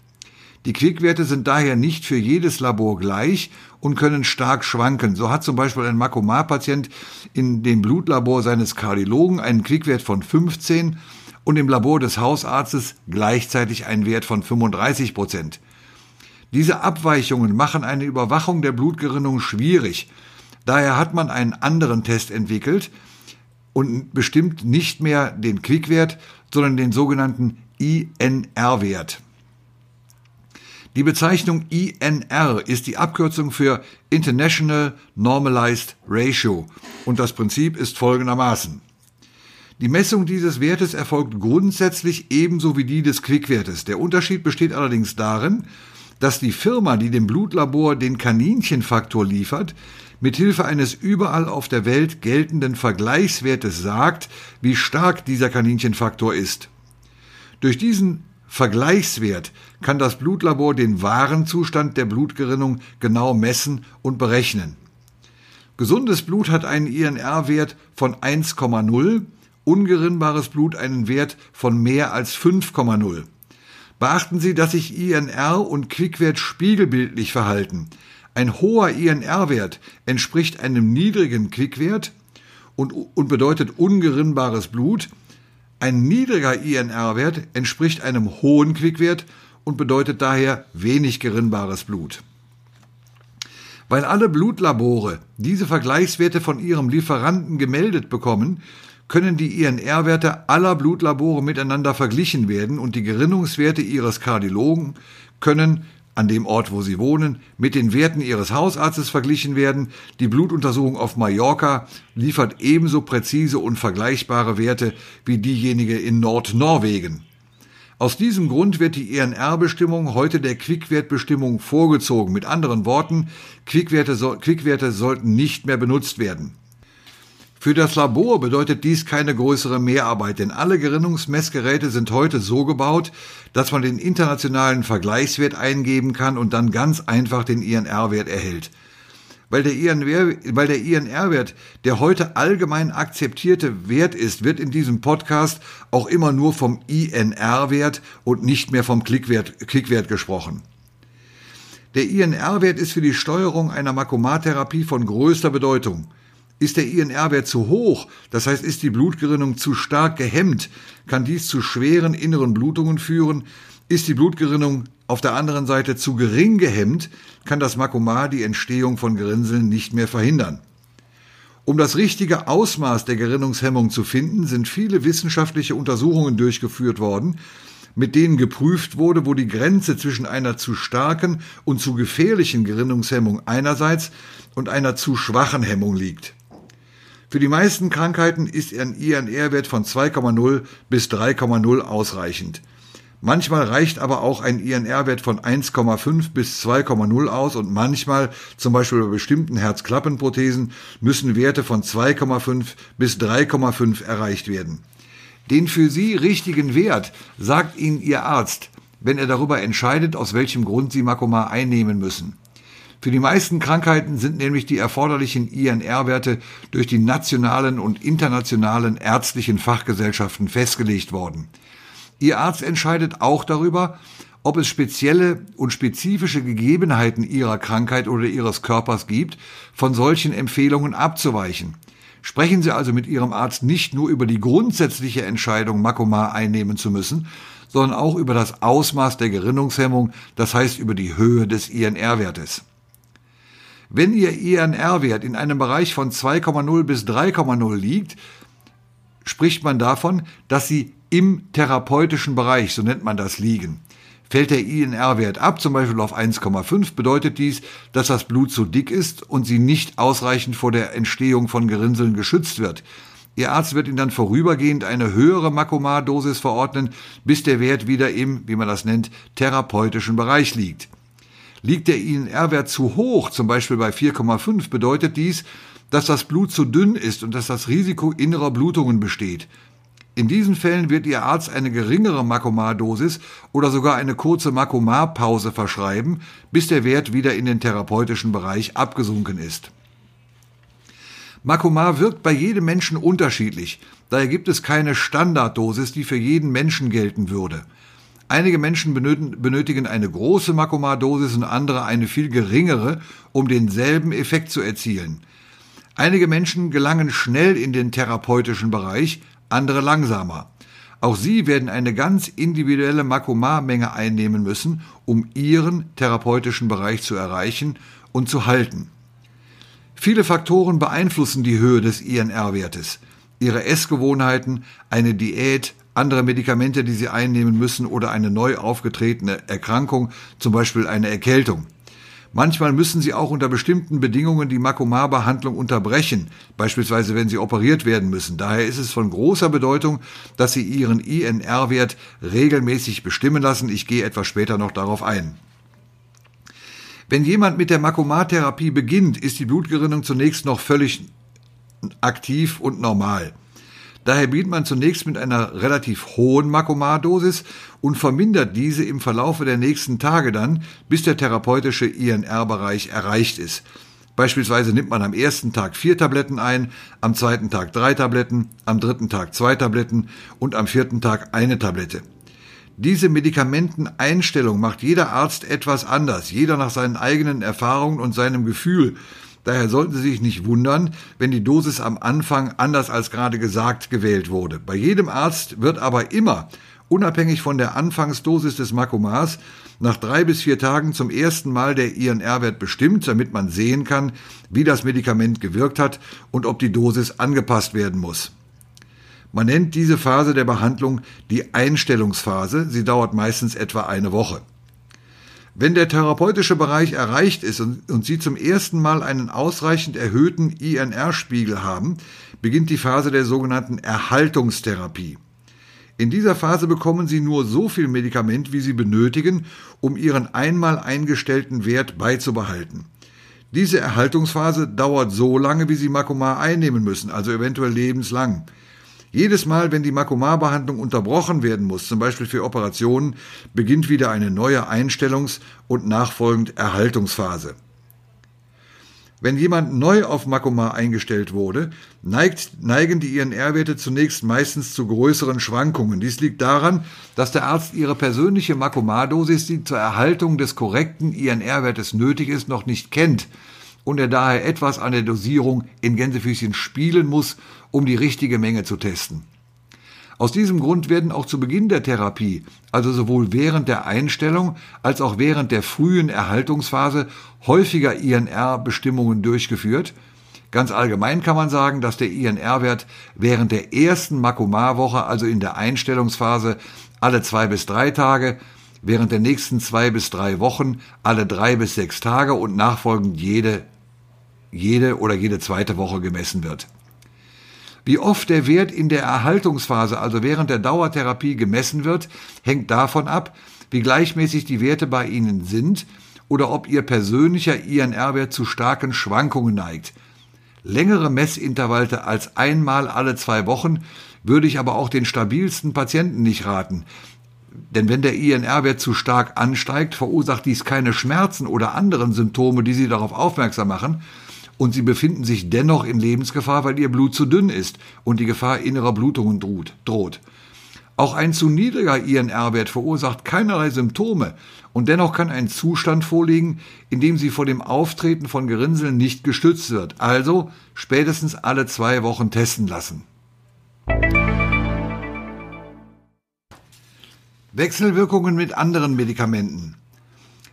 Die Quickwerte sind daher nicht für jedes Labor gleich und können stark schwanken. So hat zum Beispiel ein Makomar-Patient in dem Blutlabor seines Kardiologen einen Quickwert von 15 und im Labor des Hausarztes gleichzeitig einen Wert von 35 Prozent. Diese Abweichungen machen eine Überwachung der Blutgerinnung schwierig. Daher hat man einen anderen Test entwickelt und bestimmt nicht mehr den Quickwert, sondern den sogenannten INR-Wert. Die Bezeichnung INR ist die Abkürzung für International Normalized Ratio und das Prinzip ist folgendermaßen. Die Messung dieses Wertes erfolgt grundsätzlich ebenso wie die des Quickwertes. Der Unterschied besteht allerdings darin, dass die Firma, die dem Blutlabor den Kaninchenfaktor liefert, mithilfe eines überall auf der Welt geltenden Vergleichswertes sagt, wie stark dieser Kaninchenfaktor ist. Durch diesen Vergleichswert kann das Blutlabor den wahren Zustand der Blutgerinnung genau messen und berechnen. Gesundes Blut hat einen INR-Wert von 1,0, ungerinnbares Blut einen Wert von mehr als 5,0. Beachten Sie, dass sich INR und Quickwert spiegelbildlich verhalten. Ein hoher INR-Wert entspricht einem niedrigen Quickwert und, und bedeutet ungerinnbares Blut, ein niedriger INR-Wert entspricht einem hohen Quickwert und bedeutet daher wenig gerinnbares Blut. Weil alle Blutlabore diese Vergleichswerte von ihrem Lieferanten gemeldet bekommen, können die INR-Werte aller Blutlabore miteinander verglichen werden und die Gerinnungswerte ihres Kardiologen können an dem Ort, wo sie wohnen, mit den Werten ihres Hausarztes verglichen werden. Die Blutuntersuchung auf Mallorca liefert ebenso präzise und vergleichbare Werte wie diejenige in Nordnorwegen. Aus diesem Grund wird die ENR-Bestimmung heute der Quickwertbestimmung vorgezogen. Mit anderen Worten, Quickwerte, Quickwerte sollten nicht mehr benutzt werden. Für das Labor bedeutet dies keine größere Mehrarbeit, denn alle Gerinnungsmessgeräte sind heute so gebaut, dass man den internationalen Vergleichswert eingeben kann und dann ganz einfach den INR-Wert erhält. Weil der INR-Wert der heute allgemein akzeptierte Wert ist, wird in diesem Podcast auch immer nur vom INR-Wert und nicht mehr vom Klickwert, Klickwert gesprochen. Der INR-Wert ist für die Steuerung einer Makomatherapie von größter Bedeutung. Ist der INR-Wert zu hoch, das heißt ist die Blutgerinnung zu stark gehemmt, kann dies zu schweren inneren Blutungen führen. Ist die Blutgerinnung auf der anderen Seite zu gering gehemmt, kann das Makomar die Entstehung von Gerinnseln nicht mehr verhindern. Um das richtige Ausmaß der Gerinnungshemmung zu finden, sind viele wissenschaftliche Untersuchungen durchgeführt worden, mit denen geprüft wurde, wo die Grenze zwischen einer zu starken und zu gefährlichen Gerinnungshemmung einerseits und einer zu schwachen Hemmung liegt. Für die meisten Krankheiten ist ein INR-Wert von 2,0 bis 3,0 ausreichend. Manchmal reicht aber auch ein INR-Wert von 1,5 bis 2,0 aus und manchmal, zum Beispiel bei bestimmten Herzklappenprothesen, müssen Werte von 2,5 bis 3,5 erreicht werden. Den für Sie richtigen Wert sagt Ihnen Ihr Arzt, wenn er darüber entscheidet, aus welchem Grund Sie Makoma einnehmen müssen. Für die meisten Krankheiten sind nämlich die erforderlichen INR-Werte durch die nationalen und internationalen ärztlichen Fachgesellschaften festgelegt worden. Ihr Arzt entscheidet auch darüber, ob es spezielle und spezifische Gegebenheiten Ihrer Krankheit oder Ihres Körpers gibt, von solchen Empfehlungen abzuweichen. Sprechen Sie also mit Ihrem Arzt nicht nur über die grundsätzliche Entscheidung, Makomar einnehmen zu müssen, sondern auch über das Ausmaß der Gerinnungshemmung, das heißt über die Höhe des INR-Wertes. Wenn Ihr INR-Wert in einem Bereich von 2,0 bis 3,0 liegt, spricht man davon, dass Sie im therapeutischen Bereich, so nennt man das, liegen. Fällt der INR-Wert ab, zum Beispiel auf 1,5, bedeutet dies, dass das Blut zu dick ist und sie nicht ausreichend vor der Entstehung von Gerinnseln geschützt wird. Ihr Arzt wird Ihnen dann vorübergehend eine höhere Makomar-Dosis verordnen, bis der Wert wieder im, wie man das nennt, therapeutischen Bereich liegt. Liegt der INR-Wert zu hoch, zum Beispiel bei 4,5, bedeutet dies, dass das Blut zu dünn ist und dass das Risiko innerer Blutungen besteht. In diesen Fällen wird Ihr Arzt eine geringere Makomar-Dosis oder sogar eine kurze Makomar-Pause verschreiben, bis der Wert wieder in den therapeutischen Bereich abgesunken ist. Makomar wirkt bei jedem Menschen unterschiedlich. Daher gibt es keine Standarddosis, die für jeden Menschen gelten würde. Einige Menschen benötigen eine große Makomar-Dosis und andere eine viel geringere, um denselben Effekt zu erzielen. Einige Menschen gelangen schnell in den therapeutischen Bereich, andere langsamer. Auch sie werden eine ganz individuelle Makomar-Menge einnehmen müssen, um ihren therapeutischen Bereich zu erreichen und zu halten. Viele Faktoren beeinflussen die Höhe des INR-Wertes. Ihre Essgewohnheiten, eine Diät, andere Medikamente, die sie einnehmen müssen oder eine neu aufgetretene Erkrankung, zum Beispiel eine Erkältung. Manchmal müssen sie auch unter bestimmten Bedingungen die Makomar-Behandlung unterbrechen, beispielsweise wenn sie operiert werden müssen. Daher ist es von großer Bedeutung, dass sie ihren INR-Wert regelmäßig bestimmen lassen. Ich gehe etwas später noch darauf ein. Wenn jemand mit der Makomar-Therapie beginnt, ist die Blutgerinnung zunächst noch völlig aktiv und normal. Daher beginnt man zunächst mit einer relativ hohen Makomar-Dosis und vermindert diese im Verlaufe der nächsten Tage dann, bis der therapeutische INR-Bereich erreicht ist. Beispielsweise nimmt man am ersten Tag vier Tabletten ein, am zweiten Tag drei Tabletten, am dritten Tag zwei Tabletten und am vierten Tag eine Tablette. Diese Medikamenteneinstellung macht jeder Arzt etwas anders, jeder nach seinen eigenen Erfahrungen und seinem Gefühl, Daher sollten Sie sich nicht wundern, wenn die Dosis am Anfang anders als gerade gesagt gewählt wurde. Bei jedem Arzt wird aber immer, unabhängig von der Anfangsdosis des Makomars, nach drei bis vier Tagen zum ersten Mal der INR-Wert bestimmt, damit man sehen kann, wie das Medikament gewirkt hat und ob die Dosis angepasst werden muss. Man nennt diese Phase der Behandlung die Einstellungsphase. Sie dauert meistens etwa eine Woche. Wenn der therapeutische Bereich erreicht ist und, und Sie zum ersten Mal einen ausreichend erhöhten INR-Spiegel haben, beginnt die Phase der sogenannten Erhaltungstherapie. In dieser Phase bekommen Sie nur so viel Medikament, wie Sie benötigen, um Ihren einmal eingestellten Wert beizubehalten. Diese Erhaltungsphase dauert so lange, wie Sie Makomar einnehmen müssen, also eventuell lebenslang. Jedes Mal, wenn die Makomar-Behandlung unterbrochen werden muss, zum Beispiel für Operationen, beginnt wieder eine neue Einstellungs- und nachfolgend Erhaltungsphase. Wenn jemand neu auf Makomar eingestellt wurde, neigt, neigen die INR-Werte zunächst meistens zu größeren Schwankungen. Dies liegt daran, dass der Arzt ihre persönliche Makomar-Dosis, die zur Erhaltung des korrekten INR-Wertes nötig ist, noch nicht kennt und er daher etwas an der Dosierung in Gänsefüßchen spielen muss, um die richtige Menge zu testen. Aus diesem Grund werden auch zu Beginn der Therapie, also sowohl während der Einstellung als auch während der frühen Erhaltungsphase, häufiger INR-Bestimmungen durchgeführt. Ganz allgemein kann man sagen, dass der INR-Wert während der ersten Makomar-Woche, also in der Einstellungsphase, alle zwei bis drei Tage, während der nächsten zwei bis drei Wochen alle drei bis sechs Tage und nachfolgend jede jede oder jede zweite Woche gemessen wird. Wie oft der Wert in der Erhaltungsphase, also während der Dauertherapie gemessen wird, hängt davon ab, wie gleichmäßig die Werte bei Ihnen sind oder ob Ihr persönlicher INR-Wert zu starken Schwankungen neigt. Längere Messintervalle als einmal alle zwei Wochen würde ich aber auch den stabilsten Patienten nicht raten. Denn wenn der INR-Wert zu stark ansteigt, verursacht dies keine Schmerzen oder anderen Symptome, die Sie darauf aufmerksam machen, und sie befinden sich dennoch in Lebensgefahr, weil ihr Blut zu dünn ist und die Gefahr innerer Blutungen droht. Auch ein zu niedriger INR-Wert verursacht keinerlei Symptome und dennoch kann ein Zustand vorliegen, in dem sie vor dem Auftreten von Gerinnseln nicht gestützt wird. Also spätestens alle zwei Wochen testen lassen. Wechselwirkungen mit anderen Medikamenten.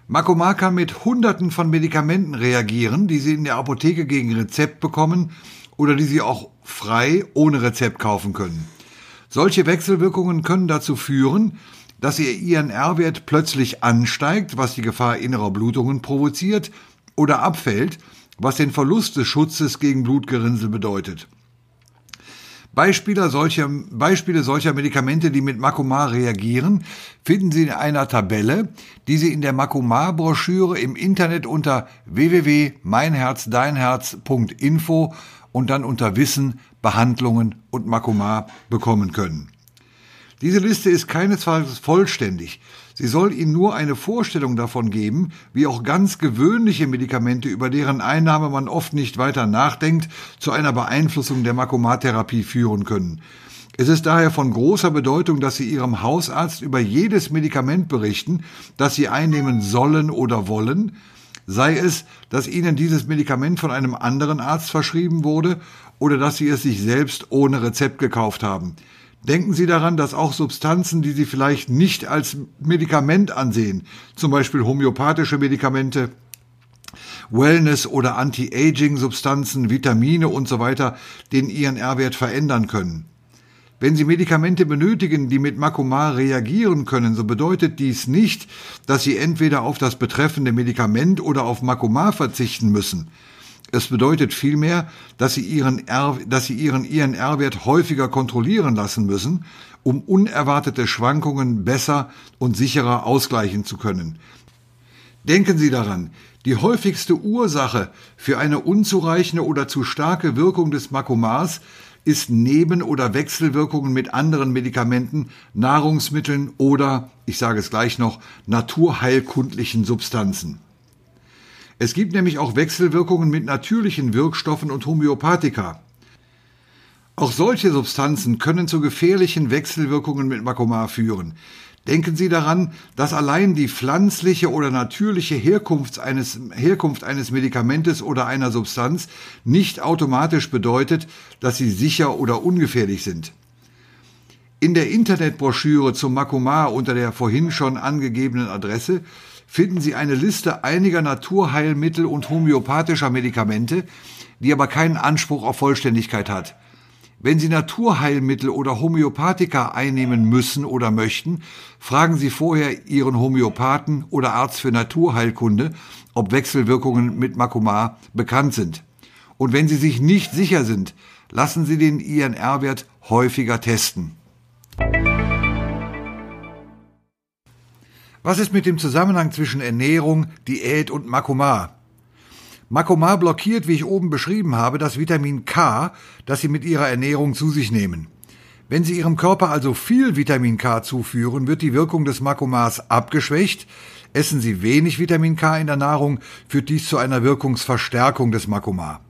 Makomar kann mit Hunderten von Medikamenten reagieren, die Sie in der Apotheke gegen Rezept bekommen oder die Sie auch frei ohne Rezept kaufen können. Solche Wechselwirkungen können dazu führen, dass Ihr INR-Wert plötzlich ansteigt, was die Gefahr innerer Blutungen provoziert, oder abfällt, was den Verlust des Schutzes gegen Blutgerinnsel bedeutet. Beispiele solcher, Beispiele solcher Medikamente, die mit Makomar reagieren, finden Sie in einer Tabelle, die Sie in der Makomar-Broschüre im Internet unter www.meinherzdeinherz.info und dann unter Wissen, Behandlungen und Makomar bekommen können. Diese Liste ist keinesfalls vollständig. Sie soll Ihnen nur eine Vorstellung davon geben, wie auch ganz gewöhnliche Medikamente, über deren Einnahme man oft nicht weiter nachdenkt, zu einer Beeinflussung der Makomatherapie führen können. Es ist daher von großer Bedeutung, dass Sie Ihrem Hausarzt über jedes Medikament berichten, das Sie einnehmen sollen oder wollen, sei es, dass Ihnen dieses Medikament von einem anderen Arzt verschrieben wurde oder dass Sie es sich selbst ohne Rezept gekauft haben. Denken Sie daran, dass auch Substanzen, die Sie vielleicht nicht als Medikament ansehen, zum Beispiel homöopathische Medikamente, Wellness- oder Anti-Aging-Substanzen, Vitamine und so weiter, den INR-Wert verändern können. Wenn Sie Medikamente benötigen, die mit Makomar reagieren können, so bedeutet dies nicht, dass Sie entweder auf das betreffende Medikament oder auf Makomar verzichten müssen. Es bedeutet vielmehr, dass sie ihren, R, dass sie ihren INR-Wert häufiger kontrollieren lassen müssen, um unerwartete Schwankungen besser und sicherer ausgleichen zu können. Denken Sie daran, die häufigste Ursache für eine unzureichende oder zu starke Wirkung des Makomars ist Neben- oder Wechselwirkungen mit anderen Medikamenten, Nahrungsmitteln oder, ich sage es gleich noch, naturheilkundlichen Substanzen. Es gibt nämlich auch Wechselwirkungen mit natürlichen Wirkstoffen und Homöopathika. Auch solche Substanzen können zu gefährlichen Wechselwirkungen mit Makomar führen. Denken Sie daran, dass allein die pflanzliche oder natürliche Herkunft eines, Herkunft eines Medikamentes oder einer Substanz nicht automatisch bedeutet, dass sie sicher oder ungefährlich sind. In der Internetbroschüre zum Makomar unter der vorhin schon angegebenen Adresse finden Sie eine Liste einiger Naturheilmittel und homöopathischer Medikamente, die aber keinen Anspruch auf Vollständigkeit hat. Wenn Sie Naturheilmittel oder Homöopathika einnehmen müssen oder möchten, fragen Sie vorher Ihren Homöopathen oder Arzt für Naturheilkunde, ob Wechselwirkungen mit Makomar bekannt sind. Und wenn Sie sich nicht sicher sind, lassen Sie den INR-Wert häufiger testen. Was ist mit dem Zusammenhang zwischen Ernährung, Diät und Makomar? Makomar blockiert, wie ich oben beschrieben habe, das Vitamin K, das Sie mit Ihrer Ernährung zu sich nehmen. Wenn Sie Ihrem Körper also viel Vitamin K zuführen, wird die Wirkung des Makomars abgeschwächt. Essen Sie wenig Vitamin K in der Nahrung, führt dies zu einer Wirkungsverstärkung des Makomar.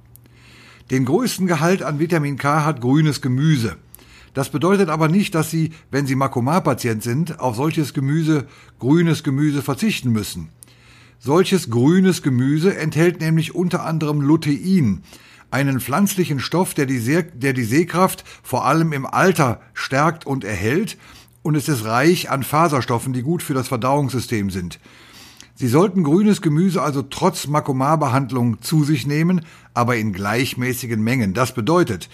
Den größten Gehalt an Vitamin K hat grünes Gemüse. Das bedeutet aber nicht, dass Sie, wenn Sie Makomar-Patient sind, auf solches Gemüse, grünes Gemüse verzichten müssen. Solches grünes Gemüse enthält nämlich unter anderem Lutein, einen pflanzlichen Stoff, der die, See der die Sehkraft vor allem im Alter stärkt und erhält, und es ist reich an Faserstoffen, die gut für das Verdauungssystem sind. Sie sollten grünes Gemüse also trotz Makomar-Behandlung zu sich nehmen, aber in gleichmäßigen Mengen. Das bedeutet,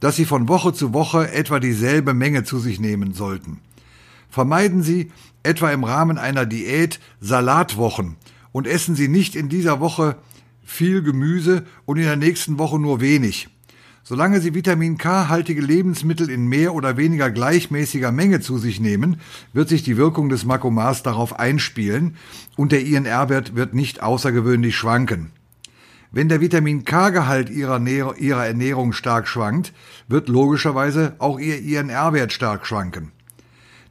dass Sie von Woche zu Woche etwa dieselbe Menge zu sich nehmen sollten. Vermeiden Sie etwa im Rahmen einer Diät Salatwochen und essen Sie nicht in dieser Woche viel Gemüse und in der nächsten Woche nur wenig. Solange Sie Vitamin K-haltige Lebensmittel in mehr oder weniger gleichmäßiger Menge zu sich nehmen, wird sich die Wirkung des Makomars darauf einspielen und der INR-Wert wird nicht außergewöhnlich schwanken. Wenn der Vitamin K-Gehalt ihrer, ihrer Ernährung stark schwankt, wird logischerweise auch ihr INR-Wert stark schwanken.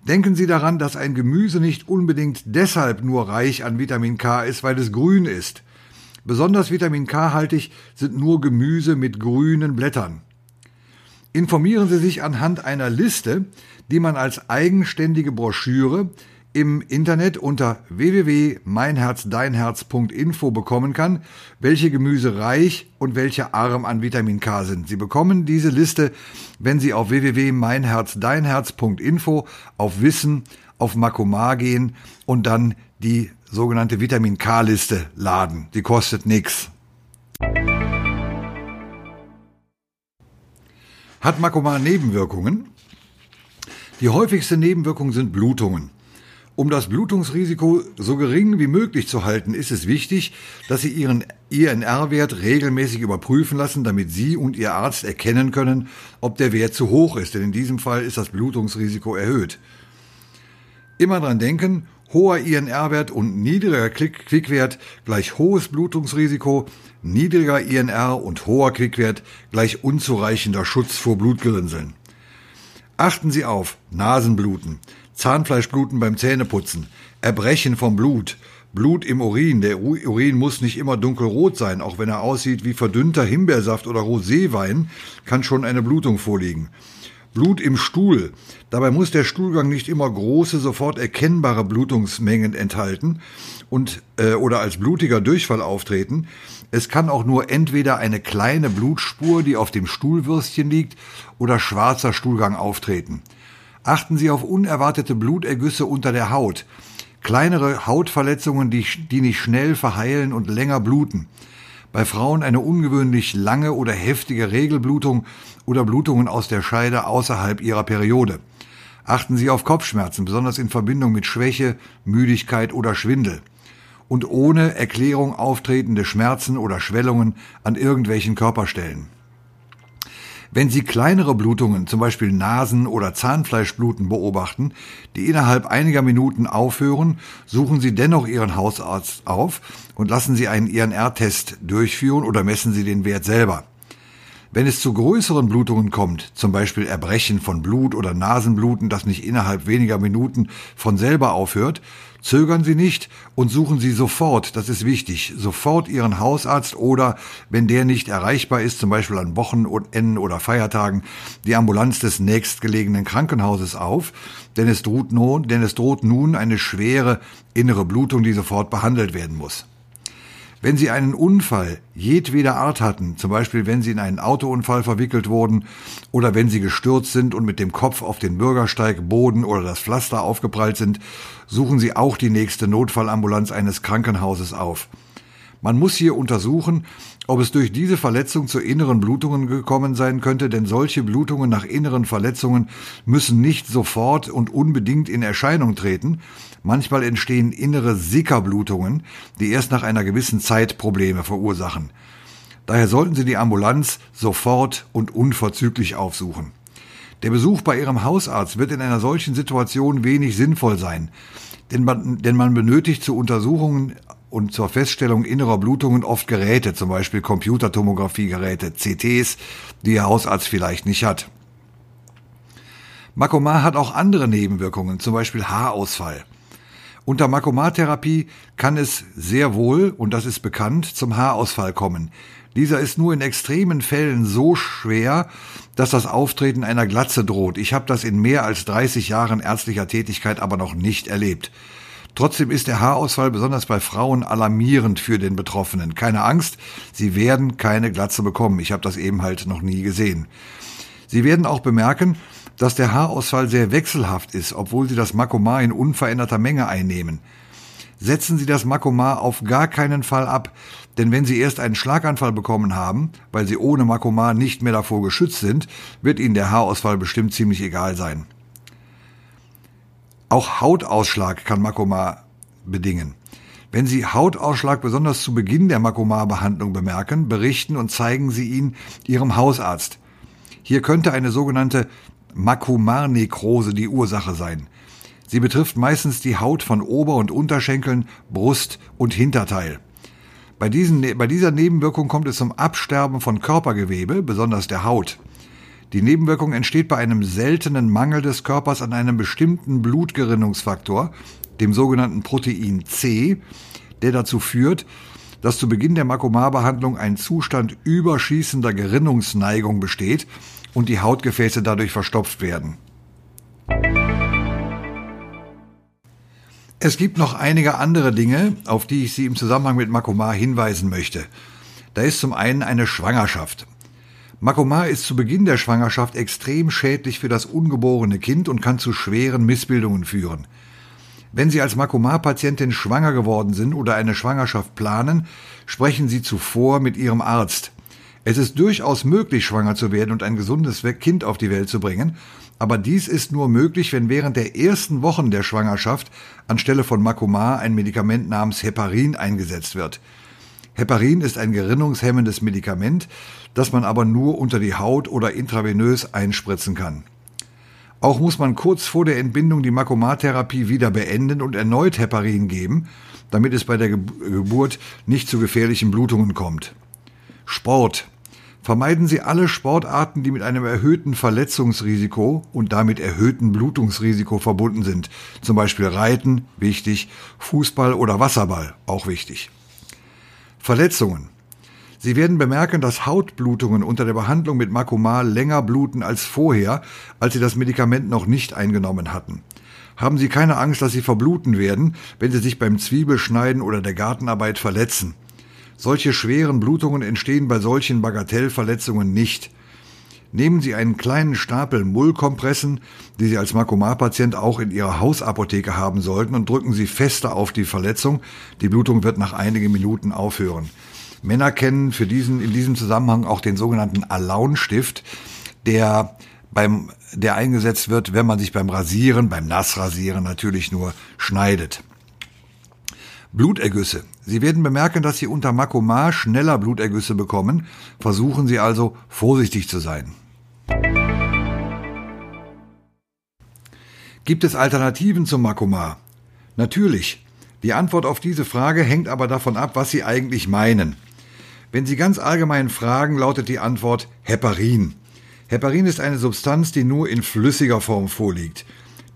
Denken Sie daran, dass ein Gemüse nicht unbedingt deshalb nur reich an Vitamin K ist, weil es grün ist. Besonders Vitamin K-haltig sind nur Gemüse mit grünen Blättern. Informieren Sie sich anhand einer Liste, die man als eigenständige Broschüre im Internet unter www.meinherzdeinherz.info bekommen kann, welche Gemüse reich und welche arm an Vitamin K sind. Sie bekommen diese Liste, wenn Sie auf www.meinherzdeinherz.info auf Wissen auf Makomar gehen und dann die sogenannte Vitamin K-Liste laden. Die kostet nichts. Hat Makomar Nebenwirkungen? Die häufigste Nebenwirkung sind Blutungen. Um das Blutungsrisiko so gering wie möglich zu halten, ist es wichtig, dass Sie Ihren INR-Wert regelmäßig überprüfen lassen, damit Sie und Ihr Arzt erkennen können, ob der Wert zu hoch ist, denn in diesem Fall ist das Blutungsrisiko erhöht. Immer dran denken, hoher INR-Wert und niedriger Quickwert gleich hohes Blutungsrisiko, niedriger INR und hoher Quickwert gleich unzureichender Schutz vor Blutgerinnseln. Achten Sie auf Nasenbluten, Zahnfleischbluten beim Zähneputzen, Erbrechen vom Blut, Blut im Urin. Der Urin muss nicht immer dunkelrot sein, auch wenn er aussieht wie verdünnter Himbeersaft oder Roséwein, kann schon eine Blutung vorliegen. Blut im Stuhl. Dabei muss der Stuhlgang nicht immer große, sofort erkennbare Blutungsmengen enthalten und äh, oder als blutiger Durchfall auftreten. Es kann auch nur entweder eine kleine Blutspur, die auf dem Stuhlwürstchen liegt, oder schwarzer Stuhlgang auftreten. Achten Sie auf unerwartete Blutergüsse unter der Haut. Kleinere Hautverletzungen, die, die nicht schnell verheilen und länger bluten. Bei Frauen eine ungewöhnlich lange oder heftige Regelblutung oder Blutungen aus der Scheide außerhalb ihrer Periode. Achten Sie auf Kopfschmerzen, besonders in Verbindung mit Schwäche, Müdigkeit oder Schwindel. Und ohne Erklärung auftretende Schmerzen oder Schwellungen an irgendwelchen Körperstellen. Wenn Sie kleinere Blutungen, zum Beispiel Nasen- oder Zahnfleischbluten beobachten, die innerhalb einiger Minuten aufhören, suchen Sie dennoch Ihren Hausarzt auf und lassen Sie einen INR-Test durchführen oder messen Sie den Wert selber. Wenn es zu größeren Blutungen kommt, zum Beispiel Erbrechen von Blut oder Nasenbluten, das nicht innerhalb weniger Minuten von selber aufhört, zögern Sie nicht und suchen Sie sofort, das ist wichtig, sofort Ihren Hausarzt oder, wenn der nicht erreichbar ist, zum Beispiel an Wochenenden oder Feiertagen, die Ambulanz des nächstgelegenen Krankenhauses auf, denn es droht nun, denn es droht nun eine schwere innere Blutung, die sofort behandelt werden muss. Wenn Sie einen Unfall jedweder Art hatten, zum Beispiel wenn Sie in einen Autounfall verwickelt wurden oder wenn Sie gestürzt sind und mit dem Kopf auf den Bürgersteig, Boden oder das Pflaster aufgeprallt sind, suchen Sie auch die nächste Notfallambulanz eines Krankenhauses auf. Man muss hier untersuchen, ob es durch diese Verletzung zu inneren Blutungen gekommen sein könnte, denn solche Blutungen nach inneren Verletzungen müssen nicht sofort und unbedingt in Erscheinung treten. Manchmal entstehen innere Sickerblutungen, die erst nach einer gewissen Zeit Probleme verursachen. Daher sollten Sie die Ambulanz sofort und unverzüglich aufsuchen. Der Besuch bei Ihrem Hausarzt wird in einer solchen Situation wenig sinnvoll sein, denn man, denn man benötigt zu Untersuchungen und zur Feststellung innerer Blutungen oft Geräte, zum Beispiel Computertomographiegeräte, CTs, die Ihr Hausarzt vielleicht nicht hat. Makomar hat auch andere Nebenwirkungen, zum Beispiel Haarausfall. Unter Makomar-Therapie kann es sehr wohl, und das ist bekannt, zum Haarausfall kommen. Dieser ist nur in extremen Fällen so schwer, dass das Auftreten einer Glatze droht. Ich habe das in mehr als 30 Jahren ärztlicher Tätigkeit aber noch nicht erlebt. Trotzdem ist der Haarausfall besonders bei Frauen alarmierend für den Betroffenen. Keine Angst, sie werden keine Glatze bekommen. Ich habe das eben halt noch nie gesehen. Sie werden auch bemerken, dass der Haarausfall sehr wechselhaft ist, obwohl Sie das Makomar in unveränderter Menge einnehmen. Setzen Sie das Makomar auf gar keinen Fall ab, denn wenn Sie erst einen Schlaganfall bekommen haben, weil Sie ohne Makomar nicht mehr davor geschützt sind, wird Ihnen der Haarausfall bestimmt ziemlich egal sein. Auch Hautausschlag kann Makoma bedingen. Wenn Sie Hautausschlag besonders zu Beginn der Makoma-Behandlung bemerken, berichten und zeigen Sie ihn Ihrem Hausarzt. Hier könnte eine sogenannte Makomarnekrose die Ursache sein. Sie betrifft meistens die Haut von Ober- und Unterschenkeln, Brust und Hinterteil. Bei, diesen, bei dieser Nebenwirkung kommt es zum Absterben von Körpergewebe, besonders der Haut. Die Nebenwirkung entsteht bei einem seltenen Mangel des Körpers an einem bestimmten Blutgerinnungsfaktor, dem sogenannten Protein C, der dazu führt, dass zu Beginn der Makomar-Behandlung ein Zustand überschießender Gerinnungsneigung besteht und die Hautgefäße dadurch verstopft werden. Es gibt noch einige andere Dinge, auf die ich Sie im Zusammenhang mit Makomar hinweisen möchte. Da ist zum einen eine Schwangerschaft. Makomar ist zu Beginn der Schwangerschaft extrem schädlich für das ungeborene Kind und kann zu schweren Missbildungen führen. Wenn Sie als Makomar-Patientin schwanger geworden sind oder eine Schwangerschaft planen, sprechen Sie zuvor mit Ihrem Arzt. Es ist durchaus möglich, schwanger zu werden und ein gesundes Kind auf die Welt zu bringen, aber dies ist nur möglich, wenn während der ersten Wochen der Schwangerschaft anstelle von Makomar ein Medikament namens Heparin eingesetzt wird. Heparin ist ein gerinnungshemmendes Medikament, das man aber nur unter die Haut oder intravenös einspritzen kann. Auch muss man kurz vor der Entbindung die Makomartherapie wieder beenden und erneut Heparin geben, damit es bei der Geburt nicht zu gefährlichen Blutungen kommt. Sport. Vermeiden Sie alle Sportarten, die mit einem erhöhten Verletzungsrisiko und damit erhöhten Blutungsrisiko verbunden sind. Zum Beispiel Reiten, wichtig, Fußball oder Wasserball, auch wichtig. Verletzungen. Sie werden bemerken, dass Hautblutungen unter der Behandlung mit Makomar länger bluten als vorher, als Sie das Medikament noch nicht eingenommen hatten. Haben Sie keine Angst, dass Sie verbluten werden, wenn Sie sich beim Zwiebelschneiden oder der Gartenarbeit verletzen. Solche schweren Blutungen entstehen bei solchen Bagatellverletzungen nicht. Nehmen Sie einen kleinen Stapel Mullkompressen, die Sie als Makomar-Patient auch in Ihrer Hausapotheke haben sollten, und drücken Sie fester auf die Verletzung. Die Blutung wird nach einigen Minuten aufhören. Männer kennen für diesen, in diesem Zusammenhang auch den sogenannten Alaunstift, der beim, der eingesetzt wird, wenn man sich beim Rasieren, beim Nassrasieren natürlich nur schneidet. Blutergüsse. Sie werden bemerken, dass Sie unter Makomar schneller Blutergüsse bekommen. Versuchen Sie also vorsichtig zu sein. Gibt es Alternativen zum Makomar? Natürlich. Die Antwort auf diese Frage hängt aber davon ab, was Sie eigentlich meinen. Wenn Sie ganz allgemein fragen, lautet die Antwort Heparin. Heparin ist eine Substanz, die nur in flüssiger Form vorliegt.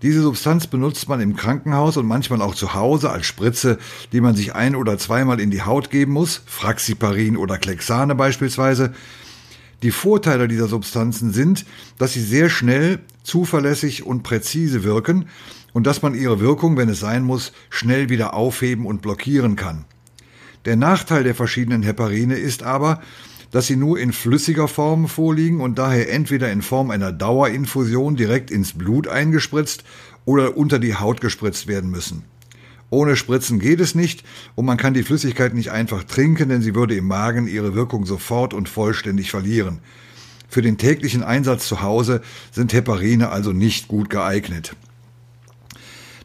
Diese Substanz benutzt man im Krankenhaus und manchmal auch zu Hause als Spritze, die man sich ein- oder zweimal in die Haut geben muss, Fraxiparin oder Klexane beispielsweise. Die Vorteile dieser Substanzen sind, dass sie sehr schnell, zuverlässig und präzise wirken und dass man ihre Wirkung, wenn es sein muss, schnell wieder aufheben und blockieren kann. Der Nachteil der verschiedenen Heparine ist aber, dass sie nur in flüssiger Form vorliegen und daher entweder in Form einer Dauerinfusion direkt ins Blut eingespritzt oder unter die Haut gespritzt werden müssen. Ohne Spritzen geht es nicht und man kann die Flüssigkeit nicht einfach trinken, denn sie würde im Magen ihre Wirkung sofort und vollständig verlieren. Für den täglichen Einsatz zu Hause sind Heparine also nicht gut geeignet.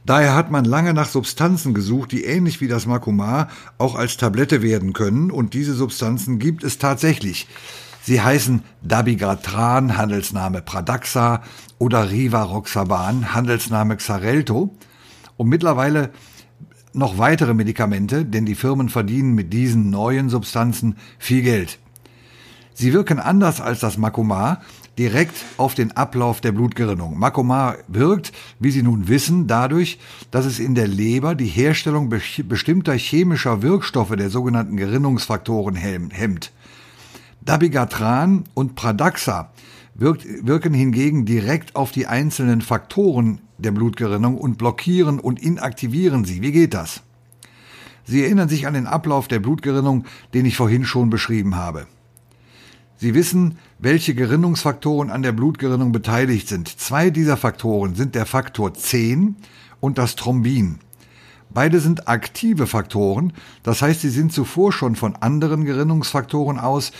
Daher hat man lange nach Substanzen gesucht, die ähnlich wie das Makumar auch als Tablette werden können und diese Substanzen gibt es tatsächlich. Sie heißen Dabigatran, Handelsname Pradaxa oder Rivaroxaban, Handelsname Xarelto und mittlerweile noch weitere Medikamente, denn die Firmen verdienen mit diesen neuen Substanzen viel Geld. Sie wirken anders als das Makumar, direkt auf den Ablauf der Blutgerinnung. Makomar wirkt, wie Sie nun wissen, dadurch, dass es in der Leber die Herstellung bestimmter chemischer Wirkstoffe der sogenannten Gerinnungsfaktoren hemmt. Dabigatran und Pradaxa wirkt, wirken hingegen direkt auf die einzelnen Faktoren der Blutgerinnung und blockieren und inaktivieren sie. Wie geht das? Sie erinnern sich an den Ablauf der Blutgerinnung, den ich vorhin schon beschrieben habe. Sie wissen, welche Gerinnungsfaktoren an der Blutgerinnung beteiligt sind. Zwei dieser Faktoren sind der Faktor 10 und das Thrombin. Beide sind aktive Faktoren, das heißt, sie sind zuvor schon von anderen Gerinnungsfaktoren aus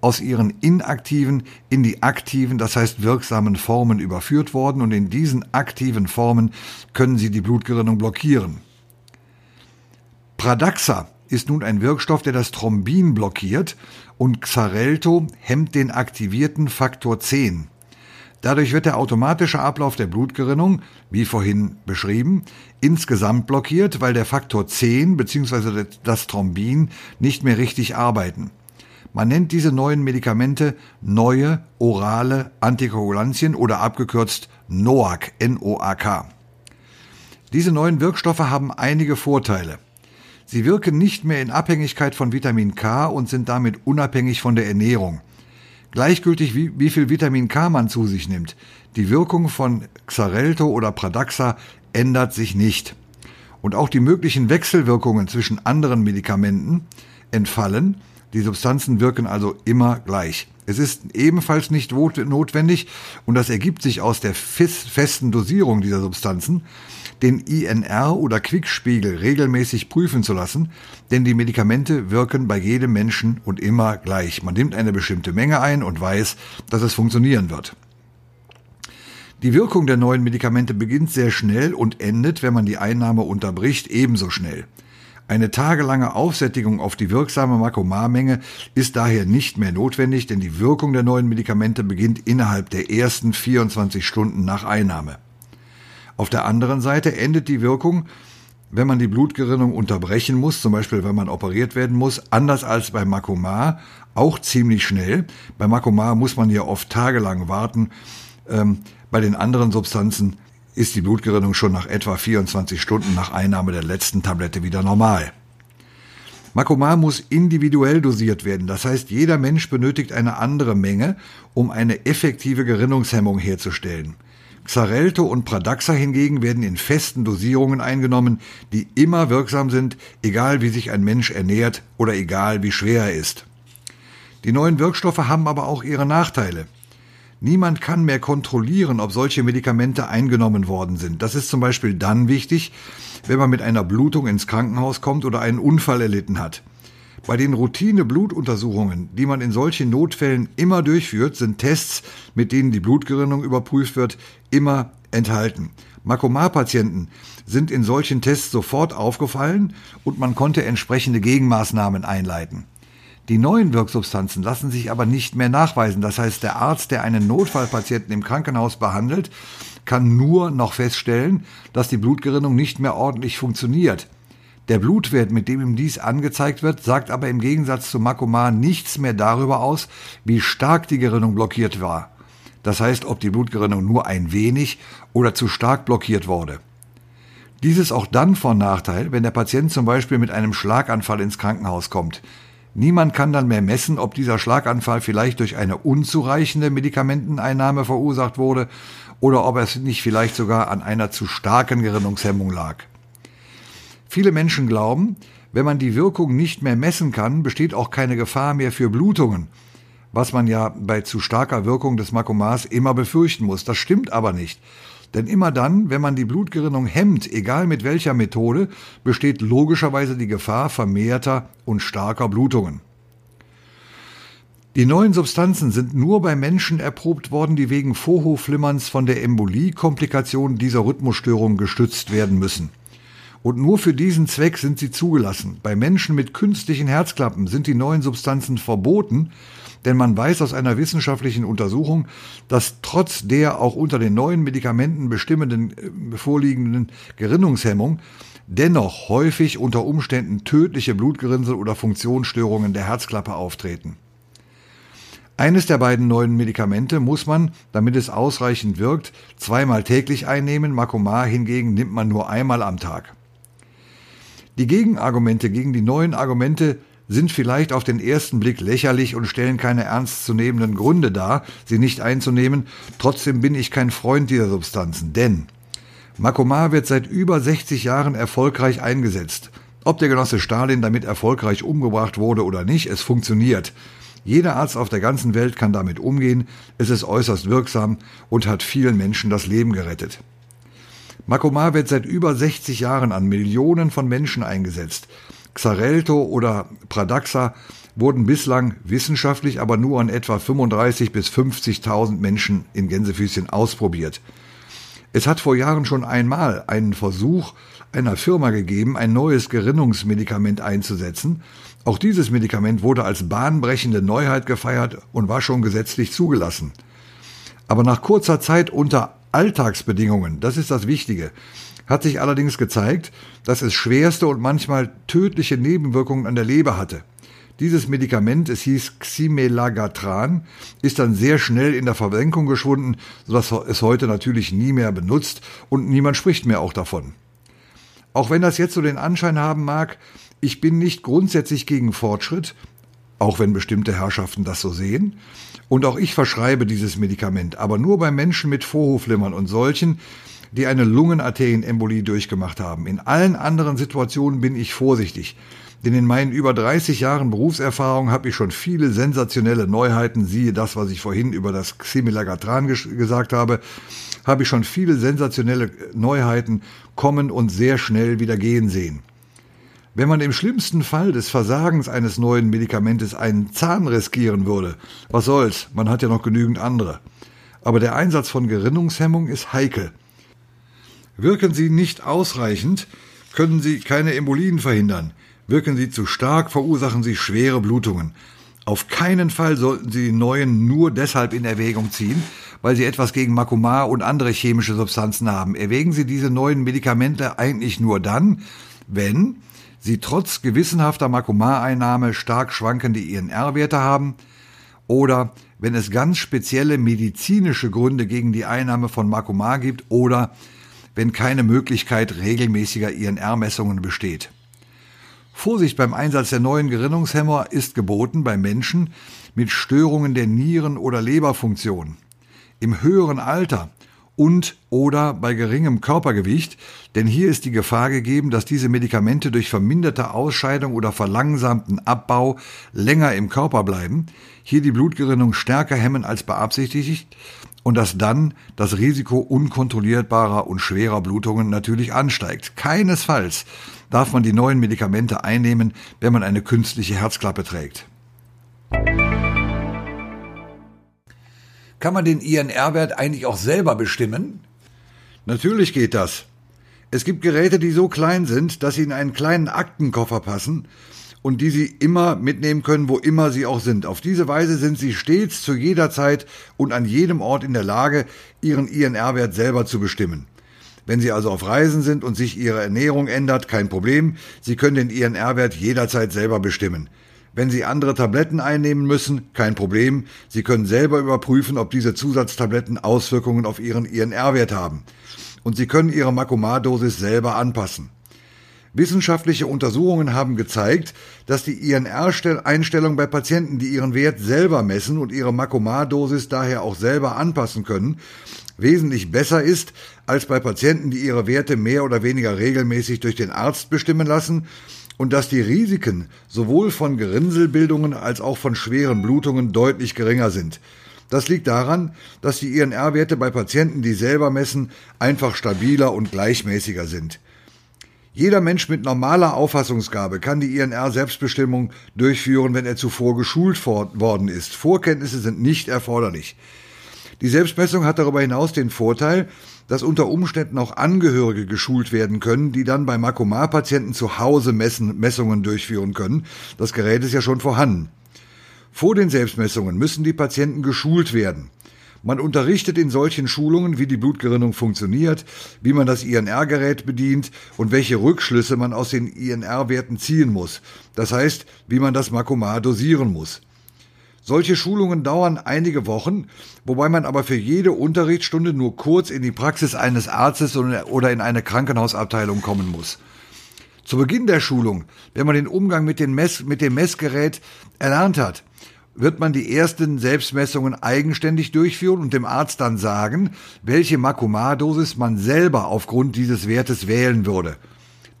aus ihren inaktiven in die aktiven, das heißt wirksamen Formen überführt worden und in diesen aktiven Formen können sie die Blutgerinnung blockieren. Pradaxa ist nun ein Wirkstoff, der das Thrombin blockiert und Xarelto hemmt den aktivierten Faktor 10. Dadurch wird der automatische Ablauf der Blutgerinnung, wie vorhin beschrieben, insgesamt blockiert, weil der Faktor 10 bzw. das Thrombin nicht mehr richtig arbeiten. Man nennt diese neuen Medikamente neue orale Antikoagulantien oder abgekürzt NOAC, N-O-A-K. Diese neuen Wirkstoffe haben einige Vorteile. Sie wirken nicht mehr in Abhängigkeit von Vitamin K und sind damit unabhängig von der Ernährung. Gleichgültig wie, wie viel Vitamin K man zu sich nimmt, die Wirkung von Xarelto oder Pradaxa ändert sich nicht. Und auch die möglichen Wechselwirkungen zwischen anderen Medikamenten entfallen. Die Substanzen wirken also immer gleich. Es ist ebenfalls nicht notwendig, und das ergibt sich aus der festen Dosierung dieser Substanzen, den INR oder Quickspiegel regelmäßig prüfen zu lassen, denn die Medikamente wirken bei jedem Menschen und immer gleich. Man nimmt eine bestimmte Menge ein und weiß, dass es funktionieren wird. Die Wirkung der neuen Medikamente beginnt sehr schnell und endet, wenn man die Einnahme unterbricht, ebenso schnell. Eine tagelange Aufsättigung auf die wirksame Makomarmenge ist daher nicht mehr notwendig, denn die Wirkung der neuen Medikamente beginnt innerhalb der ersten 24 Stunden nach Einnahme. Auf der anderen Seite endet die Wirkung wenn man die Blutgerinnung unterbrechen muss, zum Beispiel wenn man operiert werden muss, anders als bei Makomar, auch ziemlich schnell. Bei Makomar muss man ja oft tagelang warten. Ähm, bei den anderen Substanzen ist die Blutgerinnung schon nach etwa 24 Stunden nach Einnahme der letzten Tablette wieder normal. Makomar muss individuell dosiert werden, das heißt jeder Mensch benötigt eine andere Menge, um eine effektive Gerinnungshemmung herzustellen. Xarelto und Pradaxa hingegen werden in festen Dosierungen eingenommen, die immer wirksam sind, egal wie sich ein Mensch ernährt oder egal wie schwer er ist. Die neuen Wirkstoffe haben aber auch ihre Nachteile. Niemand kann mehr kontrollieren, ob solche Medikamente eingenommen worden sind. Das ist zum Beispiel dann wichtig, wenn man mit einer Blutung ins Krankenhaus kommt oder einen Unfall erlitten hat. Bei den Routine-Blutuntersuchungen, die man in solchen Notfällen immer durchführt, sind Tests, mit denen die Blutgerinnung überprüft wird, immer enthalten. Makomar-Patienten sind in solchen Tests sofort aufgefallen und man konnte entsprechende Gegenmaßnahmen einleiten. Die neuen Wirksubstanzen lassen sich aber nicht mehr nachweisen. Das heißt, der Arzt, der einen Notfallpatienten im Krankenhaus behandelt, kann nur noch feststellen, dass die Blutgerinnung nicht mehr ordentlich funktioniert. Der Blutwert, mit dem ihm dies angezeigt wird, sagt aber im Gegensatz zu Makomar nichts mehr darüber aus, wie stark die Gerinnung blockiert war. Das heißt, ob die Blutgerinnung nur ein wenig oder zu stark blockiert wurde. Dies ist auch dann von Nachteil, wenn der Patient zum Beispiel mit einem Schlaganfall ins Krankenhaus kommt. Niemand kann dann mehr messen, ob dieser Schlaganfall vielleicht durch eine unzureichende Medikamenteneinnahme verursacht wurde oder ob es nicht vielleicht sogar an einer zu starken Gerinnungshemmung lag. Viele Menschen glauben, wenn man die Wirkung nicht mehr messen kann, besteht auch keine Gefahr mehr für Blutungen, was man ja bei zu starker Wirkung des Makomars immer befürchten muss. Das stimmt aber nicht. Denn immer dann, wenn man die Blutgerinnung hemmt, egal mit welcher Methode, besteht logischerweise die Gefahr vermehrter und starker Blutungen. Die neuen Substanzen sind nur bei Menschen erprobt worden, die wegen Vorhofflimmerns von der Embolie-Komplikation dieser Rhythmusstörung gestützt werden müssen. Und nur für diesen Zweck sind sie zugelassen. Bei Menschen mit künstlichen Herzklappen sind die neuen Substanzen verboten, denn man weiß aus einer wissenschaftlichen Untersuchung, dass trotz der auch unter den neuen Medikamenten bestimmenden äh, vorliegenden Gerinnungshemmung dennoch häufig unter Umständen tödliche Blutgerinnsel oder Funktionsstörungen der Herzklappe auftreten. Eines der beiden neuen Medikamente muss man, damit es ausreichend wirkt, zweimal täglich einnehmen, Makomar hingegen nimmt man nur einmal am Tag. Die Gegenargumente gegen die neuen Argumente sind vielleicht auf den ersten Blick lächerlich und stellen keine ernstzunehmenden Gründe dar, sie nicht einzunehmen, trotzdem bin ich kein Freund dieser Substanzen, denn Makomar wird seit über 60 Jahren erfolgreich eingesetzt. Ob der Genosse Stalin damit erfolgreich umgebracht wurde oder nicht, es funktioniert. Jeder Arzt auf der ganzen Welt kann damit umgehen, es ist äußerst wirksam und hat vielen Menschen das Leben gerettet. Makomar wird seit über 60 Jahren an Millionen von Menschen eingesetzt. Xarelto oder Pradaxa wurden bislang wissenschaftlich aber nur an etwa 35 bis 50.000 Menschen in Gänsefüßchen ausprobiert. Es hat vor Jahren schon einmal einen Versuch einer Firma gegeben, ein neues Gerinnungsmedikament einzusetzen. Auch dieses Medikament wurde als bahnbrechende Neuheit gefeiert und war schon gesetzlich zugelassen. Aber nach kurzer Zeit unter Alltagsbedingungen, das ist das Wichtige, hat sich allerdings gezeigt, dass es schwerste und manchmal tödliche Nebenwirkungen an der Leber hatte. Dieses Medikament, es hieß Ximelagatran, ist dann sehr schnell in der Versenkung geschwunden, sodass es heute natürlich nie mehr benutzt und niemand spricht mehr auch davon. Auch wenn das jetzt so den Anschein haben mag, ich bin nicht grundsätzlich gegen Fortschritt, auch wenn bestimmte Herrschaften das so sehen, und auch ich verschreibe dieses Medikament, aber nur bei Menschen mit Vorhofflimmern und solchen, die eine Lungenarterienembolie durchgemacht haben. In allen anderen Situationen bin ich vorsichtig. Denn in meinen über 30 Jahren Berufserfahrung habe ich schon viele sensationelle Neuheiten, siehe das, was ich vorhin über das Ximilagatran gesagt habe, habe ich schon viele sensationelle Neuheiten kommen und sehr schnell wieder gehen sehen. Wenn man im schlimmsten Fall des Versagens eines neuen Medikamentes einen Zahn riskieren würde, was soll's, man hat ja noch genügend andere. Aber der Einsatz von Gerinnungshemmung ist heikel. Wirken sie nicht ausreichend, können sie keine Embolien verhindern. Wirken sie zu stark, verursachen sie schwere Blutungen. Auf keinen Fall sollten Sie die neuen nur deshalb in Erwägung ziehen, weil Sie etwas gegen Makoma und andere chemische Substanzen haben. Erwägen Sie diese neuen Medikamente eigentlich nur dann, wenn Sie trotz gewissenhafter Makoma-Einnahme stark schwankende INR-Werte haben oder wenn es ganz spezielle medizinische Gründe gegen die Einnahme von Makoma gibt oder wenn keine Möglichkeit regelmäßiger INR-Messungen besteht. Vorsicht beim Einsatz der neuen Gerinnungshemmer ist geboten bei Menschen mit Störungen der Nieren- oder Leberfunktion. Im höheren Alter und oder bei geringem Körpergewicht, denn hier ist die Gefahr gegeben, dass diese Medikamente durch verminderte Ausscheidung oder verlangsamten Abbau länger im Körper bleiben, hier die Blutgerinnung stärker hemmen als beabsichtigt und dass dann das Risiko unkontrollierbarer und schwerer Blutungen natürlich ansteigt. Keinesfalls darf man die neuen Medikamente einnehmen, wenn man eine künstliche Herzklappe trägt. Kann man den INR-Wert eigentlich auch selber bestimmen? Natürlich geht das. Es gibt Geräte, die so klein sind, dass sie in einen kleinen Aktenkoffer passen und die Sie immer mitnehmen können, wo immer Sie auch sind. Auf diese Weise sind Sie stets zu jeder Zeit und an jedem Ort in der Lage, Ihren INR-Wert selber zu bestimmen. Wenn Sie also auf Reisen sind und sich Ihre Ernährung ändert, kein Problem. Sie können den INR-Wert jederzeit selber bestimmen. Wenn Sie andere Tabletten einnehmen müssen, kein Problem. Sie können selber überprüfen, ob diese Zusatztabletten Auswirkungen auf Ihren INR-Wert haben. Und Sie können Ihre Makomar-Dosis selber anpassen. Wissenschaftliche Untersuchungen haben gezeigt, dass die INR-Einstellung bei Patienten, die ihren Wert selber messen und ihre Makomar-Dosis daher auch selber anpassen können, wesentlich besser ist als bei Patienten, die ihre Werte mehr oder weniger regelmäßig durch den Arzt bestimmen lassen und dass die Risiken sowohl von Gerinnselbildungen als auch von schweren Blutungen deutlich geringer sind. Das liegt daran, dass die INR-Werte bei Patienten, die selber messen, einfach stabiler und gleichmäßiger sind. Jeder Mensch mit normaler Auffassungsgabe kann die INR-Selbstbestimmung durchführen, wenn er zuvor geschult worden ist. Vorkenntnisse sind nicht erforderlich. Die Selbstmessung hat darüber hinaus den Vorteil, dass unter Umständen auch Angehörige geschult werden können, die dann bei Makomar-Patienten zu Hause Messen, Messungen durchführen können. Das Gerät ist ja schon vorhanden. Vor den Selbstmessungen müssen die Patienten geschult werden. Man unterrichtet in solchen Schulungen, wie die Blutgerinnung funktioniert, wie man das INR-Gerät bedient und welche Rückschlüsse man aus den INR-Werten ziehen muss. Das heißt, wie man das Makomar dosieren muss. Solche Schulungen dauern einige Wochen, wobei man aber für jede Unterrichtsstunde nur kurz in die Praxis eines Arztes oder in eine Krankenhausabteilung kommen muss. Zu Beginn der Schulung, wenn man den Umgang mit, Mess, mit dem Messgerät erlernt hat, wird man die ersten Selbstmessungen eigenständig durchführen und dem Arzt dann sagen, welche Makomar-Dosis man selber aufgrund dieses Wertes wählen würde.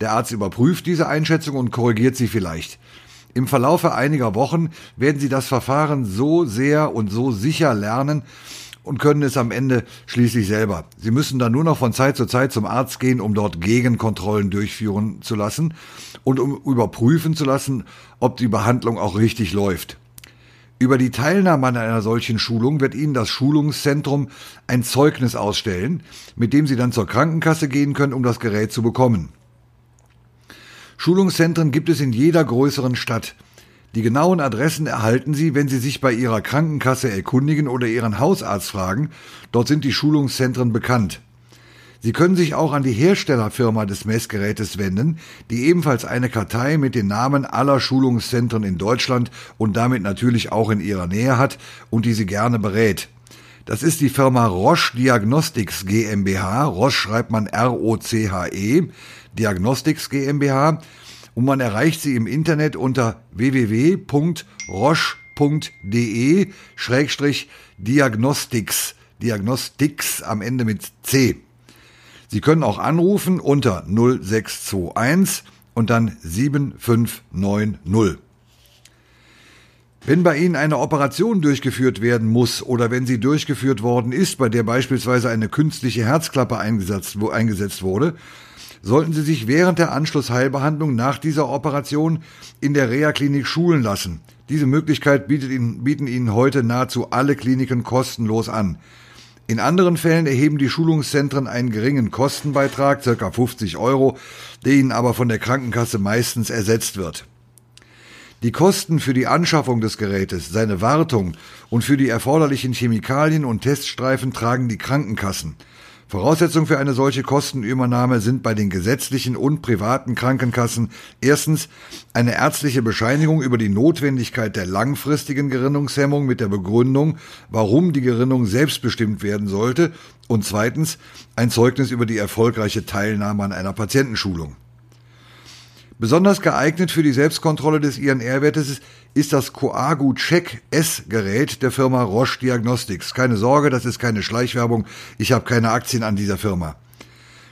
Der Arzt überprüft diese Einschätzung und korrigiert sie vielleicht. Im Verlaufe einiger Wochen werden Sie das Verfahren so sehr und so sicher lernen und können es am Ende schließlich selber. Sie müssen dann nur noch von Zeit zu Zeit zum Arzt gehen, um dort Gegenkontrollen durchführen zu lassen und um überprüfen zu lassen, ob die Behandlung auch richtig läuft. Über die Teilnahme an einer solchen Schulung wird Ihnen das Schulungszentrum ein Zeugnis ausstellen, mit dem Sie dann zur Krankenkasse gehen können, um das Gerät zu bekommen. Schulungszentren gibt es in jeder größeren Stadt. Die genauen Adressen erhalten Sie, wenn Sie sich bei Ihrer Krankenkasse erkundigen oder Ihren Hausarzt fragen. Dort sind die Schulungszentren bekannt. Sie können sich auch an die Herstellerfirma des Messgerätes wenden, die ebenfalls eine Kartei mit den Namen aller Schulungszentren in Deutschland und damit natürlich auch in ihrer Nähe hat und die Sie gerne berät. Das ist die Firma Roche Diagnostics GmbH. Roche schreibt man R-O-C-H-E. Diagnostics GmbH und man erreicht sie im Internet unter www.roche.de-diagnostics. Diagnostics am Ende mit C. Sie können auch anrufen unter 0621 und dann 7590. Wenn bei Ihnen eine Operation durchgeführt werden muss oder wenn sie durchgeführt worden ist, bei der beispielsweise eine künstliche Herzklappe eingesetzt, eingesetzt wurde, sollten Sie sich während der Anschlussheilbehandlung nach dieser Operation in der Reha-Klinik schulen lassen. Diese Möglichkeit Ihnen, bieten Ihnen heute nahezu alle Kliniken kostenlos an. In anderen Fällen erheben die Schulungszentren einen geringen Kostenbeitrag, ca. 50 Euro, der ihnen aber von der Krankenkasse meistens ersetzt wird. Die Kosten für die Anschaffung des Gerätes, seine Wartung und für die erforderlichen Chemikalien und Teststreifen tragen die Krankenkassen. Voraussetzung für eine solche Kostenübernahme sind bei den gesetzlichen und privaten Krankenkassen erstens eine ärztliche Bescheinigung über die Notwendigkeit der langfristigen Gerinnungshemmung mit der Begründung, warum die Gerinnung selbstbestimmt werden sollte, und zweitens ein Zeugnis über die erfolgreiche Teilnahme an einer Patientenschulung. Besonders geeignet für die Selbstkontrolle des INR-Wertes ist das Coagu-Check S-Gerät der Firma Roche Diagnostics. Keine Sorge, das ist keine Schleichwerbung. Ich habe keine Aktien an dieser Firma.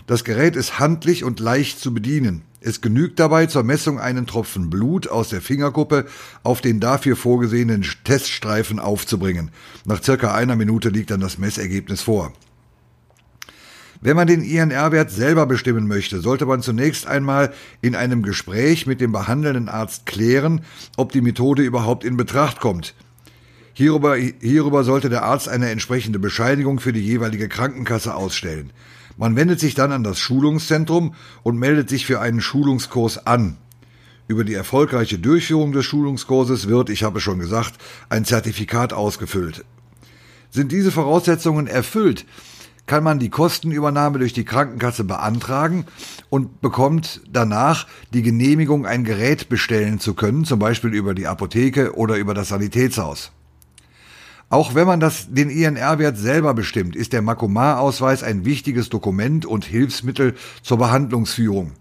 Das Gerät ist handlich und leicht zu bedienen. Es genügt dabei zur Messung einen Tropfen Blut aus der Fingerkuppe auf den dafür vorgesehenen Teststreifen aufzubringen. Nach circa einer Minute liegt dann das Messergebnis vor. Wenn man den INR-Wert selber bestimmen möchte, sollte man zunächst einmal in einem Gespräch mit dem behandelnden Arzt klären, ob die Methode überhaupt in Betracht kommt. Hierüber, hierüber sollte der Arzt eine entsprechende Bescheinigung für die jeweilige Krankenkasse ausstellen. Man wendet sich dann an das Schulungszentrum und meldet sich für einen Schulungskurs an. Über die erfolgreiche Durchführung des Schulungskurses wird, ich habe schon gesagt, ein Zertifikat ausgefüllt. Sind diese Voraussetzungen erfüllt, kann man die Kostenübernahme durch die Krankenkasse beantragen und bekommt danach die Genehmigung, ein Gerät bestellen zu können, zum Beispiel über die Apotheke oder über das Sanitätshaus. Auch wenn man das, den INR-Wert selber bestimmt, ist der Makomar-Ausweis ein wichtiges Dokument und Hilfsmittel zur Behandlungsführung.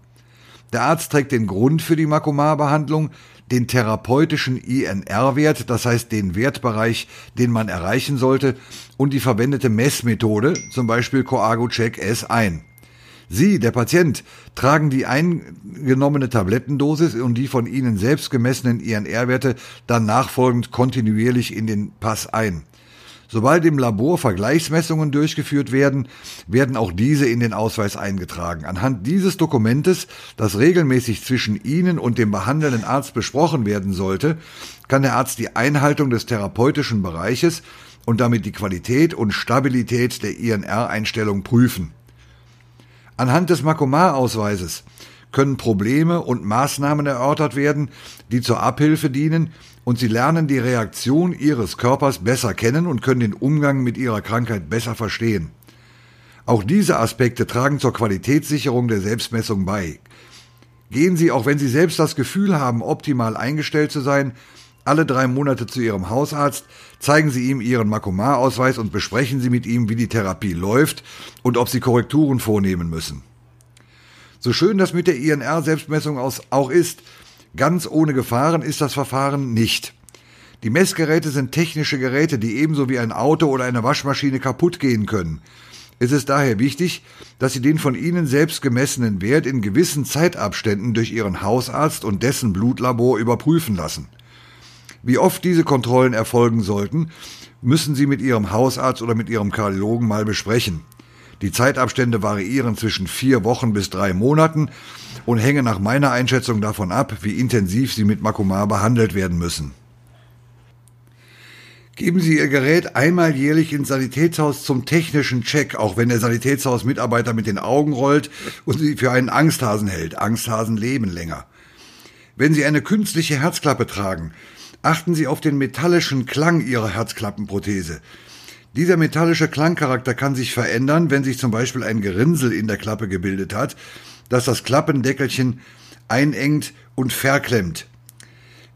Der Arzt trägt den Grund für die Makomar-Behandlung, den therapeutischen INR-Wert, das heißt den Wertbereich, den man erreichen sollte, und die verwendete Messmethode, zum Beispiel Coago-Check S ein. Sie, der Patient, tragen die eingenommene Tablettendosis und die von Ihnen selbst gemessenen INR-Werte dann nachfolgend kontinuierlich in den Pass ein. Sobald im Labor Vergleichsmessungen durchgeführt werden, werden auch diese in den Ausweis eingetragen. Anhand dieses Dokumentes, das regelmäßig zwischen Ihnen und dem behandelnden Arzt besprochen werden sollte, kann der Arzt die Einhaltung des therapeutischen Bereiches und damit die Qualität und Stabilität der INR-Einstellung prüfen. Anhand des Makomar-Ausweises können Probleme und Maßnahmen erörtert werden, die zur Abhilfe dienen, und sie lernen die Reaktion ihres Körpers besser kennen und können den Umgang mit ihrer Krankheit besser verstehen. Auch diese Aspekte tragen zur Qualitätssicherung der Selbstmessung bei. Gehen Sie, auch wenn Sie selbst das Gefühl haben, optimal eingestellt zu sein, alle drei Monate zu Ihrem Hausarzt, zeigen Sie ihm Ihren Makomar-Ausweis und besprechen Sie mit ihm, wie die Therapie läuft und ob Sie Korrekturen vornehmen müssen. So schön das mit der INR-Selbstmessung auch ist, Ganz ohne Gefahren ist das Verfahren nicht. Die Messgeräte sind technische Geräte, die ebenso wie ein Auto oder eine Waschmaschine kaputt gehen können. Es ist daher wichtig, dass Sie den von Ihnen selbst gemessenen Wert in gewissen Zeitabständen durch Ihren Hausarzt und dessen Blutlabor überprüfen lassen. Wie oft diese Kontrollen erfolgen sollten, müssen Sie mit Ihrem Hausarzt oder mit Ihrem Kardiologen mal besprechen. Die Zeitabstände variieren zwischen vier Wochen bis drei Monaten und hängen nach meiner Einschätzung davon ab, wie intensiv sie mit Makomar behandelt werden müssen. Geben Sie Ihr Gerät einmal jährlich ins Sanitätshaus zum technischen Check, auch wenn der Sanitätshausmitarbeiter mit den Augen rollt und Sie für einen Angsthasen hält. Angsthasen leben länger. Wenn Sie eine künstliche Herzklappe tragen, achten Sie auf den metallischen Klang Ihrer Herzklappenprothese. Dieser metallische Klangcharakter kann sich verändern, wenn sich zum Beispiel ein Gerinnsel in der Klappe gebildet hat, das das Klappendeckelchen einengt und verklemmt.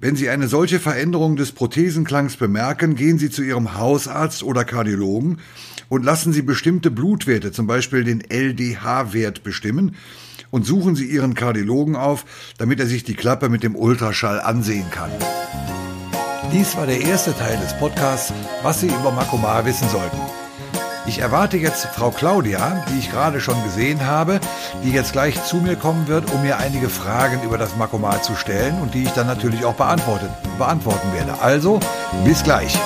Wenn Sie eine solche Veränderung des Prothesenklangs bemerken, gehen Sie zu Ihrem Hausarzt oder Kardiologen und lassen Sie bestimmte Blutwerte, zum Beispiel den LDH-Wert, bestimmen und suchen Sie Ihren Kardiologen auf, damit er sich die Klappe mit dem Ultraschall ansehen kann. Dies war der erste Teil des Podcasts, was Sie über Makomar wissen sollten. Ich erwarte jetzt Frau Claudia, die ich gerade schon gesehen habe, die jetzt gleich zu mir kommen wird, um mir einige Fragen über das Makomar zu stellen und die ich dann natürlich auch beantworten werde. Also, bis gleich.